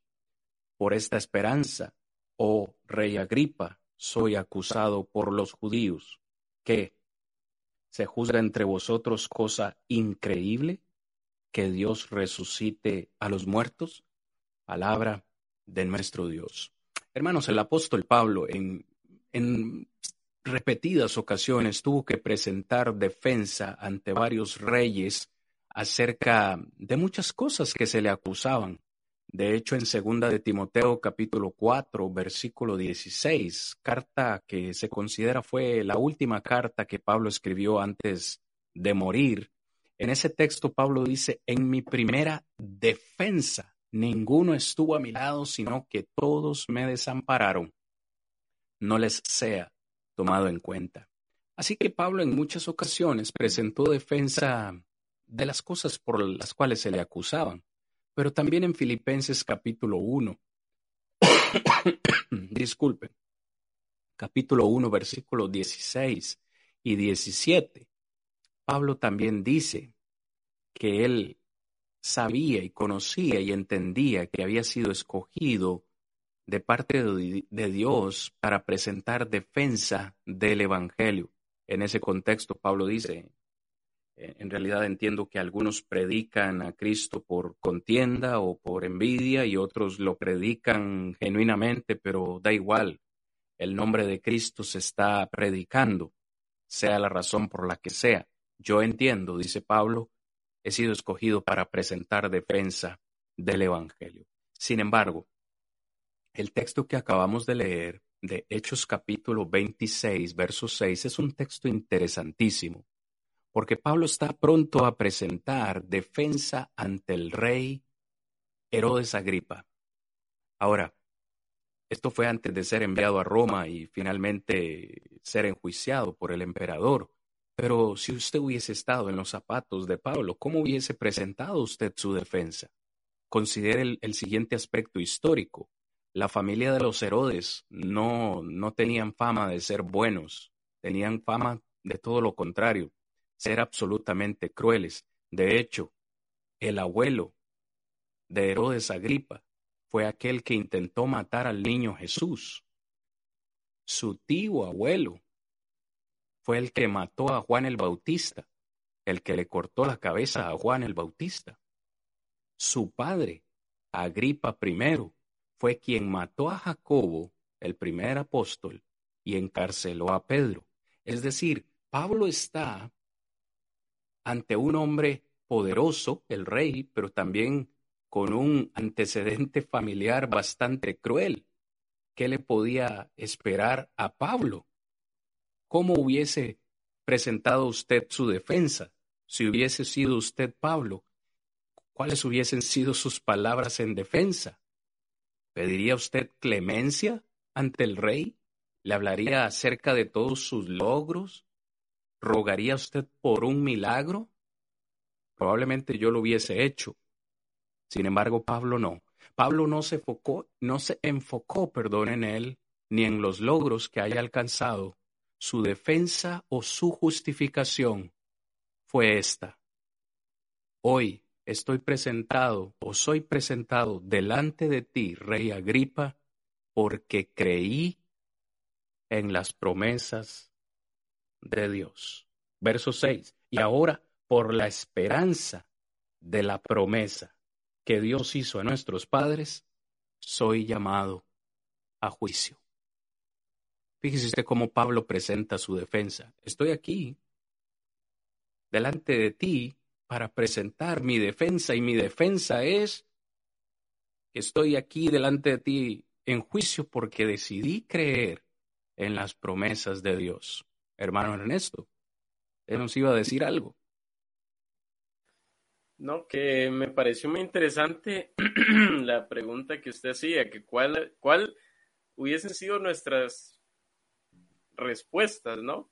S2: Por esta esperanza, oh rey Agripa, soy acusado por los judíos, que se juzga entre vosotros cosa increíble, que Dios resucite a los muertos. Palabra de nuestro Dios. Hermanos, el apóstol Pablo en, en repetidas ocasiones tuvo que presentar defensa ante varios reyes acerca de muchas cosas que se le acusaban. De hecho, en segunda de Timoteo capítulo 4, versículo 16, carta que se considera fue la última carta que Pablo escribió antes de morir. En ese texto Pablo dice, en mi primera defensa, ninguno estuvo a mi lado, sino que todos me desampararon. No les sea tomado en cuenta. Así que Pablo en muchas ocasiones presentó defensa de las cosas por las cuales se le acusaban pero también en Filipenses capítulo 1. Disculpen. Capítulo 1, versículos 16 y 17. Pablo también dice que él sabía y conocía y entendía que había sido escogido de parte de Dios para presentar defensa del Evangelio. En ese contexto, Pablo dice en realidad entiendo que algunos predican a Cristo por contienda o por envidia y otros lo predican genuinamente, pero da igual. El nombre de Cristo se está predicando, sea la razón por la que sea. Yo entiendo, dice Pablo, he sido escogido para presentar defensa del Evangelio. Sin embargo, el texto que acabamos de leer de Hechos capítulo 26, verso 6 es un texto interesantísimo porque Pablo está pronto a presentar defensa ante el rey Herodes Agripa. Ahora, esto fue antes de ser enviado a Roma y finalmente ser enjuiciado por el emperador. Pero si usted hubiese estado en los zapatos de Pablo, ¿cómo hubiese presentado usted su defensa? Considere el, siguiente aspecto histórico. La familia de los Herodes no, no tenían fama de ser buenos, tenían fama de todo lo contrario ser absolutamente crueles. De hecho, el abuelo de Herodes Agripa fue aquel que intentó matar al niño Jesús. Su tío abuelo fue el que mató a Juan el Bautista, el que le cortó la cabeza a Juan el Bautista. Su padre, Agripa I, fue quien mató a Jacobo, el primer apóstol, y encarceló a Pedro. Es decir, Pablo está ante un hombre poderoso, el rey, pero también con un antecedente familiar bastante cruel. ¿Qué le podía esperar a Pablo? ¿Cómo hubiese presentado usted su defensa si hubiese sido usted Pablo? ¿Cuáles hubiesen sido sus palabras en defensa? ¿Pediría usted clemencia ante el rey? ¿Le hablaría acerca de todos sus logros, ¿Rogaría usted por un milagro? Probablemente yo lo hubiese hecho. Sin embargo, Pablo no. Pablo no se enfocó, no se enfocó, perdón, en él, ni en los logros que haya alcanzado. Su defensa o su justificación fue esta. Hoy estoy presentado o soy presentado delante de ti, Rey Agripa, porque creí en las promesas de Dios. Verso 6. Y ahora, por la esperanza de la promesa que Dios hizo a nuestros padres, soy llamado a juicio. Fíjese usted cómo Pablo presenta su defensa. Estoy aquí, delante de ti, para presentar mi defensa y mi defensa es que estoy aquí delante de ti en juicio porque decidí creer en las promesas de Dios hermano Ernesto. Él nos iba a decir algo.
S1: No, que me pareció muy interesante la pregunta que usted hacía, que cuál, cuál hubiesen sido nuestras respuestas, ¿no?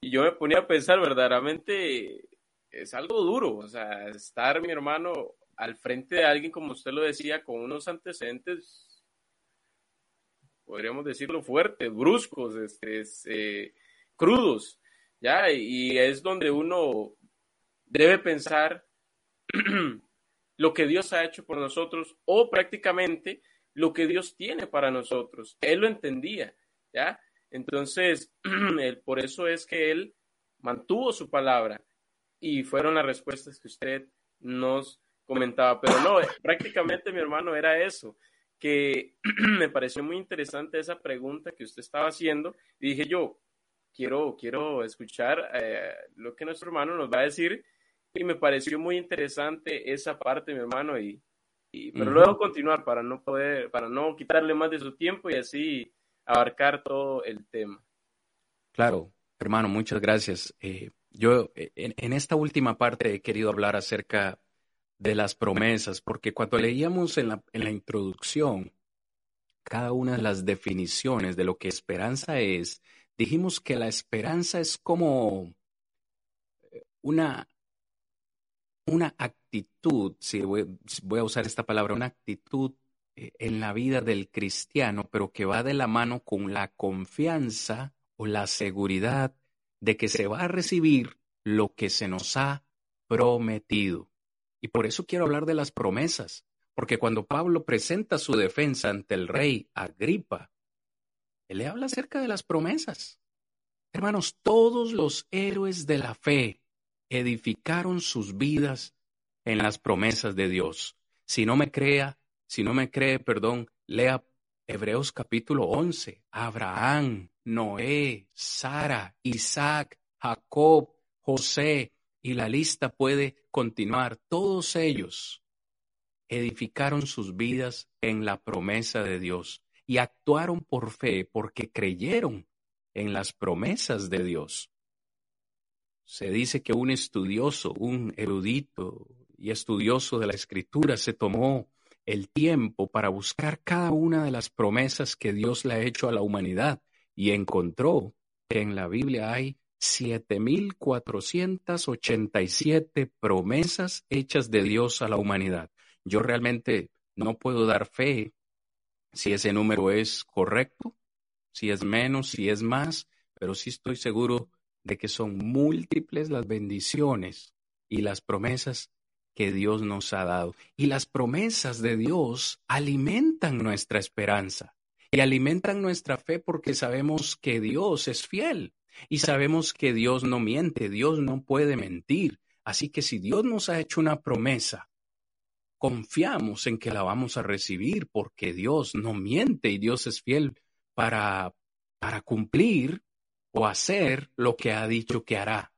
S1: Y yo me ponía a pensar, verdaderamente es algo duro, o sea, estar mi hermano al frente de alguien, como usted lo decía, con unos antecedentes, podríamos decirlo fuertes, bruscos, este, eh, crudos, ¿ya? Y es donde uno debe pensar lo que Dios ha hecho por nosotros o prácticamente lo que Dios tiene para nosotros. Él lo entendía, ¿ya? Entonces, por eso es que él mantuvo su palabra y fueron las respuestas que usted nos comentaba. Pero no, prácticamente mi hermano era eso, que me pareció muy interesante esa pregunta que usted estaba haciendo. Y dije yo, quiero, quiero escuchar eh, lo que nuestro hermano nos va a decir. Y me pareció muy interesante esa parte, mi hermano, y, pero luego continuar para no poder, para no quitarle más de su tiempo y así abarcar todo el tema.
S2: Claro, hermano, muchas gracias. Eh, yo eh, en, esta última parte he querido hablar acerca de las promesas, porque cuando leíamos en la, introducción cada una de las definiciones de lo que esperanza es, dijimos que la esperanza es como eh, una, una actitud, si voy, a usar esta palabra, una actitud en la vida del cristiano, pero que va de la mano con la confianza o la seguridad de que se va a recibir lo que se nos ha prometido. Y por eso quiero hablar de las promesas, porque cuando Pablo presenta su defensa ante el rey Agripa, él le habla acerca de las promesas. Hermanos, todos los héroes de la fe edificaron sus vidas en las promesas de Dios. Si no me crea, si no me cree, perdón, lea Hebreos capítulo 11. Abraham, Noé, Sara, Isaac, Jacob, José, y la lista puede continuar. Todos ellos edificaron sus vidas en la promesa de Dios y actuaron por fe porque creyeron en las promesas de Dios. Se dice que un estudioso, un erudito y estudioso de la escritura se tomó el tiempo para buscar cada una de las promesas que Dios le ha hecho a la humanidad y encontró que en la Biblia hay 7.487 promesas hechas de Dios a la humanidad. Yo realmente no puedo dar fe si ese número es correcto, si es menos, si es más, pero sí estoy seguro de que son múltiples las bendiciones y las promesas que Dios nos ha dado. Y las promesas de Dios alimentan nuestra esperanza y alimentan nuestra fe porque sabemos que Dios es fiel y sabemos que Dios no miente, Dios no puede mentir. Así que si Dios nos ha hecho una promesa, confiamos en que la vamos a recibir porque Dios no miente y Dios es fiel para, para cumplir o hacer lo que ha dicho que hará.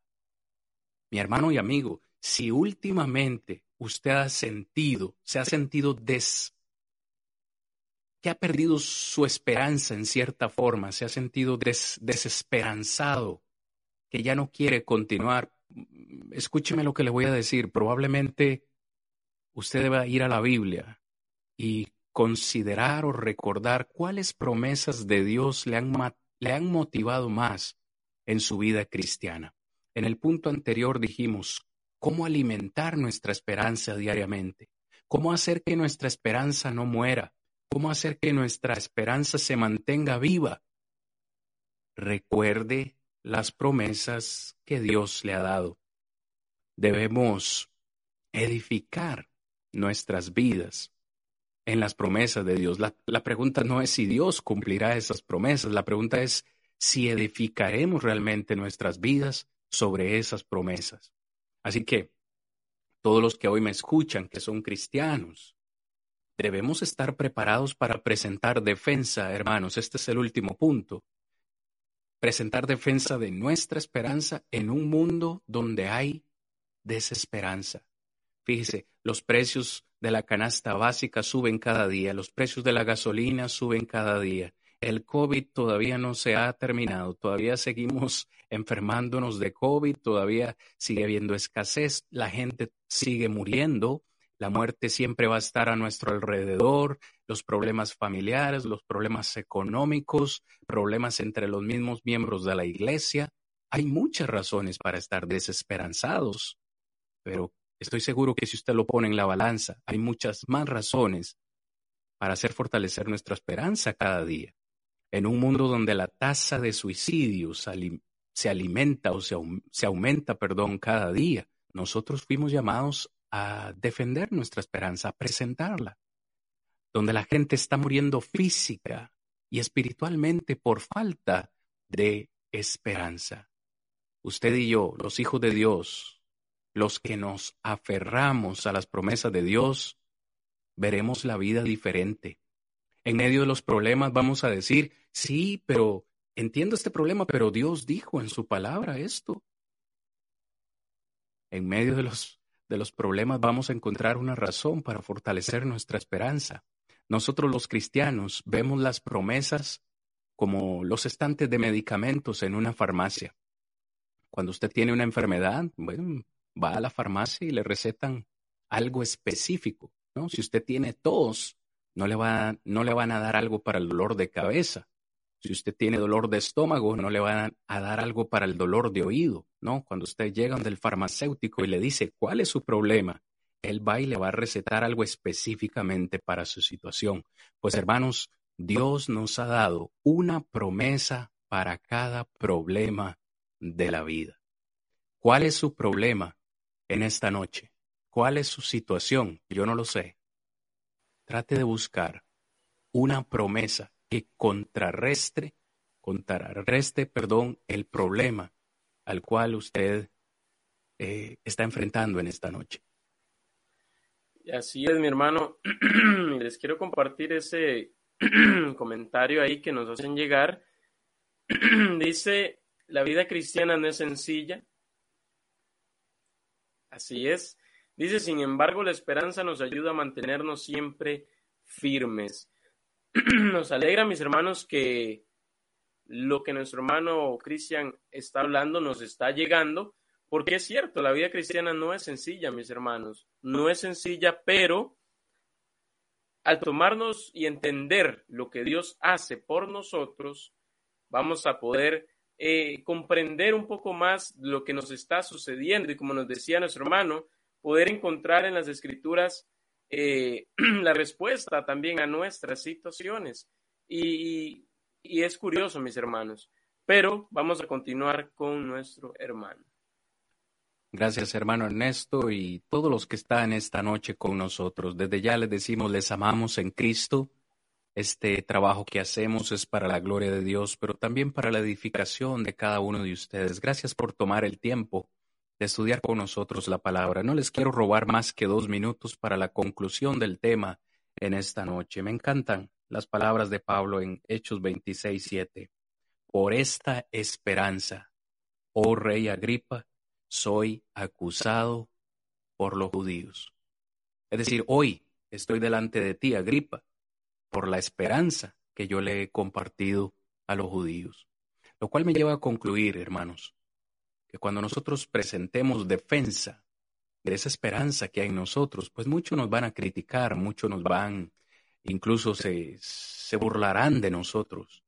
S2: Mi hermano y amigo, si últimamente usted ha sentido, se ha sentido des que ha perdido su esperanza en cierta forma, se ha sentido desesperanzado, que ya no quiere continuar, escúcheme lo que le voy a decir, probablemente usted deba ir a la Biblia y considerar o recordar cuáles promesas de Dios le han motivado más en su vida cristiana. En el punto anterior dijimos cómo alimentar nuestra esperanza diariamente, cómo hacer que nuestra esperanza no muera, cómo hacer que nuestra esperanza se mantenga viva. Recuerde las promesas que Dios le ha dado. Debemos edificar nuestras vidas en las promesas de Dios. La, pregunta no es si Dios cumplirá esas promesas, la pregunta es si edificaremos realmente nuestras vidas sobre esas promesas. Así que todos los que hoy me escuchan, que son cristianos, debemos estar preparados para presentar defensa, hermanos. Este es el último punto. Presentar defensa de nuestra esperanza en un mundo donde hay desesperanza. Fíjese, los precios de la canasta básica suben cada día, los precios de la gasolina suben cada día. El COVID todavía no se ha terminado, todavía seguimos enfermándonos de COVID, todavía sigue habiendo escasez, la gente sigue muriendo, la muerte siempre va a estar a nuestro alrededor, los problemas familiares, los problemas económicos, problemas entre los mismos miembros de la iglesia. Hay muchas razones para estar desesperanzados, pero estoy seguro que si usted lo pone en la balanza, hay muchas más razones para hacer fortalecer nuestra esperanza cada día. En un mundo donde la tasa de suicidios se alimenta o se, aumenta, perdón, cada día, nosotros fuimos llamados a defender nuestra esperanza, a presentarla, donde la gente está muriendo física y espiritualmente por falta de esperanza. Usted y yo, los hijos de Dios, los que nos aferramos a las promesas de Dios, veremos la vida diferente. En medio de los problemas vamos a decir, sí, pero entiendo este problema, pero Dios dijo en su palabra esto. En medio de los, de los problemas vamos a encontrar una razón para fortalecer nuestra esperanza. Nosotros los cristianos vemos las promesas como los estantes de medicamentos en una farmacia. Cuando usted tiene una enfermedad, bueno, va a la farmacia y le recetan algo específico. ¿no? Si usted tiene tos, no le, va, no le van a dar algo para el dolor de cabeza. Si usted tiene dolor de estómago, no le van a dar algo para el dolor de oído, ¿no? Cuando usted llega del farmacéutico y le dice cuál es su problema, él va y le va a recetar algo específicamente para su situación. Pues hermanos, Dios nos ha dado una promesa para cada problema de la vida. ¿Cuál es su problema en esta noche? ¿Cuál es su situación? Yo no lo sé. Trate de buscar una promesa que contrarrestre, contrarreste, perdón, el problema al cual usted eh, está enfrentando en esta noche.
S1: Así es, mi hermano. Les quiero compartir ese comentario ahí que nos hacen llegar. Dice, la vida cristiana no es sencilla. Así es. Dice, sin embargo, la esperanza nos ayuda a mantenernos siempre firmes. nos alegra, mis hermanos, que lo que nuestro hermano Cristian está hablando nos está llegando, porque es cierto, la vida cristiana no es sencilla, mis hermanos, no es sencilla, pero al tomarnos y entender lo que Dios hace por nosotros, vamos a poder eh, comprender un poco más lo que nos está sucediendo y como nos decía nuestro hermano, poder encontrar en las escrituras eh, la respuesta también a nuestras situaciones. Y, y es curioso, mis hermanos, pero vamos a continuar con nuestro hermano.
S2: Gracias, hermano Ernesto, y todos los que están esta noche con nosotros. Desde ya les decimos, les amamos en Cristo. Este trabajo que hacemos es para la gloria de Dios, pero también para la edificación de cada uno de ustedes. Gracias por tomar el tiempo de estudiar con nosotros la palabra. No les quiero robar más que dos minutos para la conclusión del tema en esta noche. Me encantan las palabras de Pablo en Hechos 26, 7. Por esta esperanza, oh rey Agripa, soy acusado por los judíos. Es decir, hoy estoy delante de ti, Agripa, por la esperanza que yo le he compartido a los judíos. Lo cual me lleva a concluir, hermanos, que cuando nosotros presentemos defensa de esa esperanza que hay en nosotros, pues muchos nos van a criticar, muchos nos van, incluso se, se burlarán de nosotros.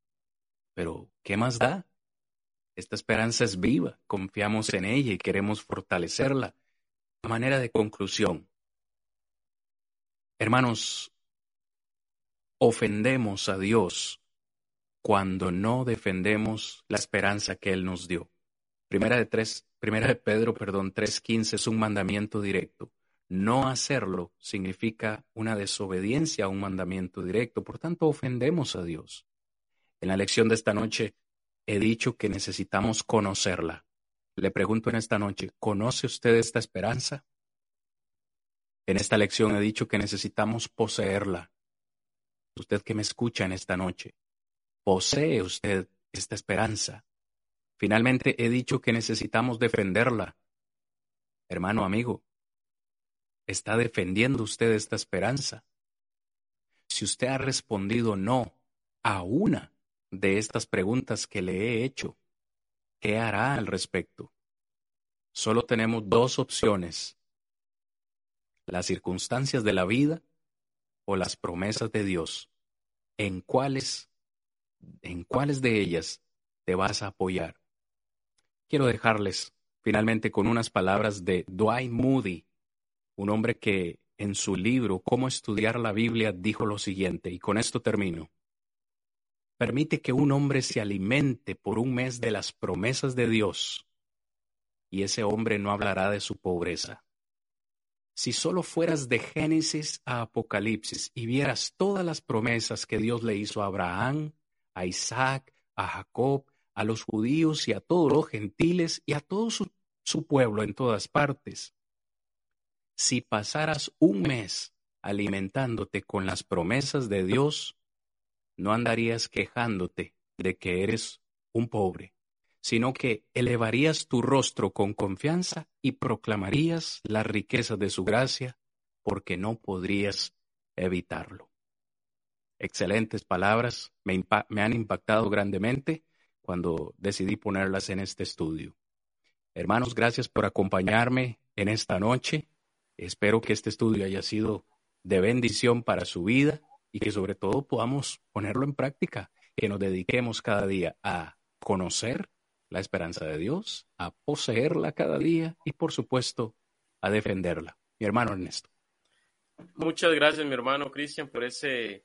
S2: Pero, ¿qué más da? Esta esperanza es viva, confiamos en ella y queremos fortalecerla. A manera de conclusión, hermanos, ofendemos a Dios cuando no defendemos la esperanza que Él nos dio. Primera de, tres, primera de Pedro, perdón, 3.15 es un mandamiento directo. No hacerlo significa una desobediencia a un mandamiento directo, por tanto ofendemos a Dios. En la lección de esta noche he dicho que necesitamos conocerla. Le pregunto en esta noche, ¿conoce usted esta esperanza? En esta lección he dicho que necesitamos poseerla. Usted que me escucha en esta noche, ¿posee usted esta esperanza? Finalmente he dicho que necesitamos defenderla. Hermano amigo, ¿está defendiendo usted esta esperanza? Si usted ha respondido no a una de estas preguntas que le he hecho. ¿Qué hará al respecto? Solo tenemos dos opciones. Las circunstancias de la vida o las promesas de Dios. ¿En cuáles, en cuáles de ellas te vas a apoyar? Quiero dejarles finalmente con unas palabras de Dwight Moody, un hombre que en su libro Cómo estudiar la Biblia dijo lo siguiente, y con esto termino. Permite que un hombre se alimente por un mes de las promesas de Dios, y ese hombre no hablará de su pobreza. Si solo fueras de Génesis a Apocalipsis y vieras todas las promesas que Dios le hizo a Abraham, a Isaac, a Jacob, a los judíos y a todos los gentiles y a todo su, pueblo en todas partes, si pasaras un mes alimentándote con las promesas de Dios, no andarías quejándote de que eres un pobre, sino que elevarías tu rostro con confianza y proclamarías la riqueza de su gracia, porque no podrías evitarlo. Excelentes palabras, me han impactado grandemente cuando decidí ponerlas en este estudio. Hermanos, gracias por acompañarme en esta noche. Espero que este estudio haya sido de bendición para su vida y que sobre todo podamos ponerlo en práctica, que nos dediquemos cada día a conocer la esperanza de Dios, a poseerla cada día y por supuesto a defenderla. Mi hermano Ernesto.
S1: Muchas gracias, mi hermano Cristian, por ese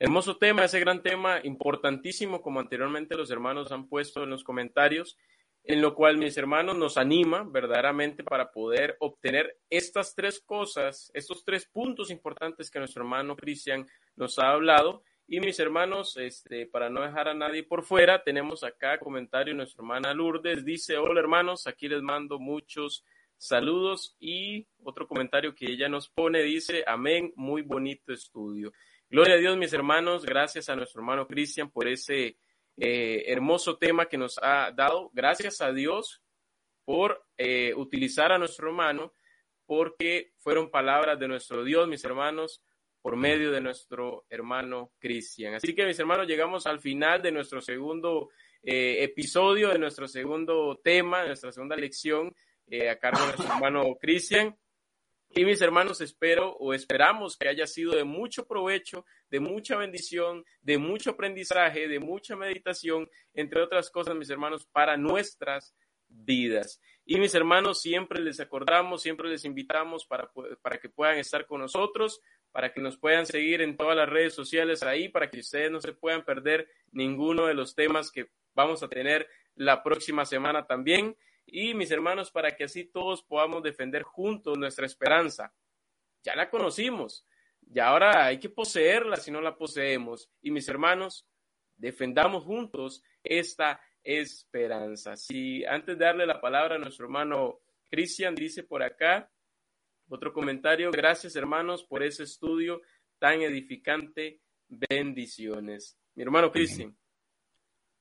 S1: hermoso tema, ese gran tema importantísimo, como anteriormente los hermanos han puesto en los comentarios en lo cual mis hermanos nos anima verdaderamente para poder obtener estas tres cosas, estos tres puntos importantes que nuestro hermano Cristian nos ha hablado. Y mis hermanos, este, para no dejar a nadie por fuera, tenemos acá comentario nuestra hermana Lourdes. Dice, hola hermanos, aquí les mando muchos saludos y otro comentario que ella nos pone dice, amén, muy bonito estudio. Gloria a Dios, mis hermanos, gracias a nuestro hermano Cristian por ese eh, hermoso tema que nos ha dado. Gracias a Dios por eh, utilizar a nuestro hermano, porque fueron palabras de nuestro Dios, mis hermanos, por medio de nuestro hermano Cristian. Así que, mis hermanos, llegamos al final de nuestro segundo eh, episodio, de nuestro segundo tema, de nuestra segunda lección, a cargo de nuestro hermano Cristian. Y mis hermanos, espero o esperamos que haya sido de mucho provecho, de mucha bendición, de mucho aprendizaje, de mucha meditación, entre otras cosas, mis hermanos, para nuestras vidas. Y mis hermanos, siempre les acordamos, siempre les invitamos para, para que puedan estar con nosotros, para que nos puedan seguir en todas las redes sociales ahí, para que ustedes no se puedan perder ninguno de los temas que vamos a tener la próxima semana también y mis hermanos, para que así todos podamos defender juntos nuestra esperanza. Ya la conocimos, y ahora hay que poseerla si no la poseemos. Y mis hermanos, defendamos juntos esta esperanza. Si antes de darle la palabra a nuestro hermano Cristian, dice por acá otro comentario, gracias hermanos por ese estudio tan edificante. Bendiciones. Mi hermano Cristian.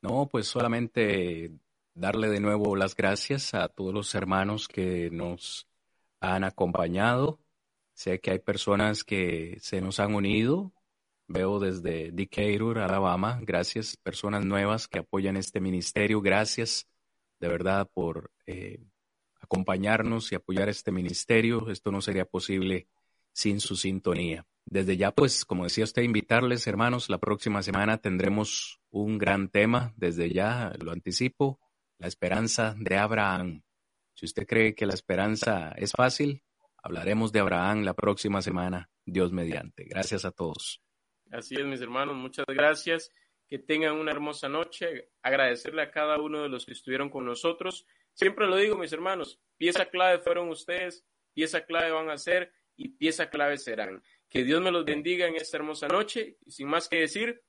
S2: No, pues solamente darle de nuevo las gracias a todos los hermanos que nos han acompañado. Sé que hay personas que se nos han unido. Veo desde Decatur, Alabama. Gracias, personas nuevas que apoyan este ministerio. Gracias de verdad por eh, acompañarnos y apoyar este ministerio. Esto no sería posible sin su sintonía. Desde ya, pues, como decía usted, invitarles, hermanos, la próxima semana tendremos un gran tema. Desde ya lo anticipo la esperanza de Abraham. Si usted cree que la esperanza es fácil, hablaremos de Abraham la próxima semana, Dios mediante. Gracias a todos.
S1: Así es, mis hermanos, muchas gracias. Que tengan una hermosa noche. Agradecerle a cada uno de los que estuvieron con nosotros. Siempre lo digo, mis hermanos, pieza clave fueron ustedes, pieza clave van a ser y pieza clave serán. Que Dios me los bendiga en esta hermosa noche y sin más que decir,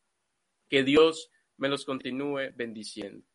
S1: que Dios me los continúe bendiciendo.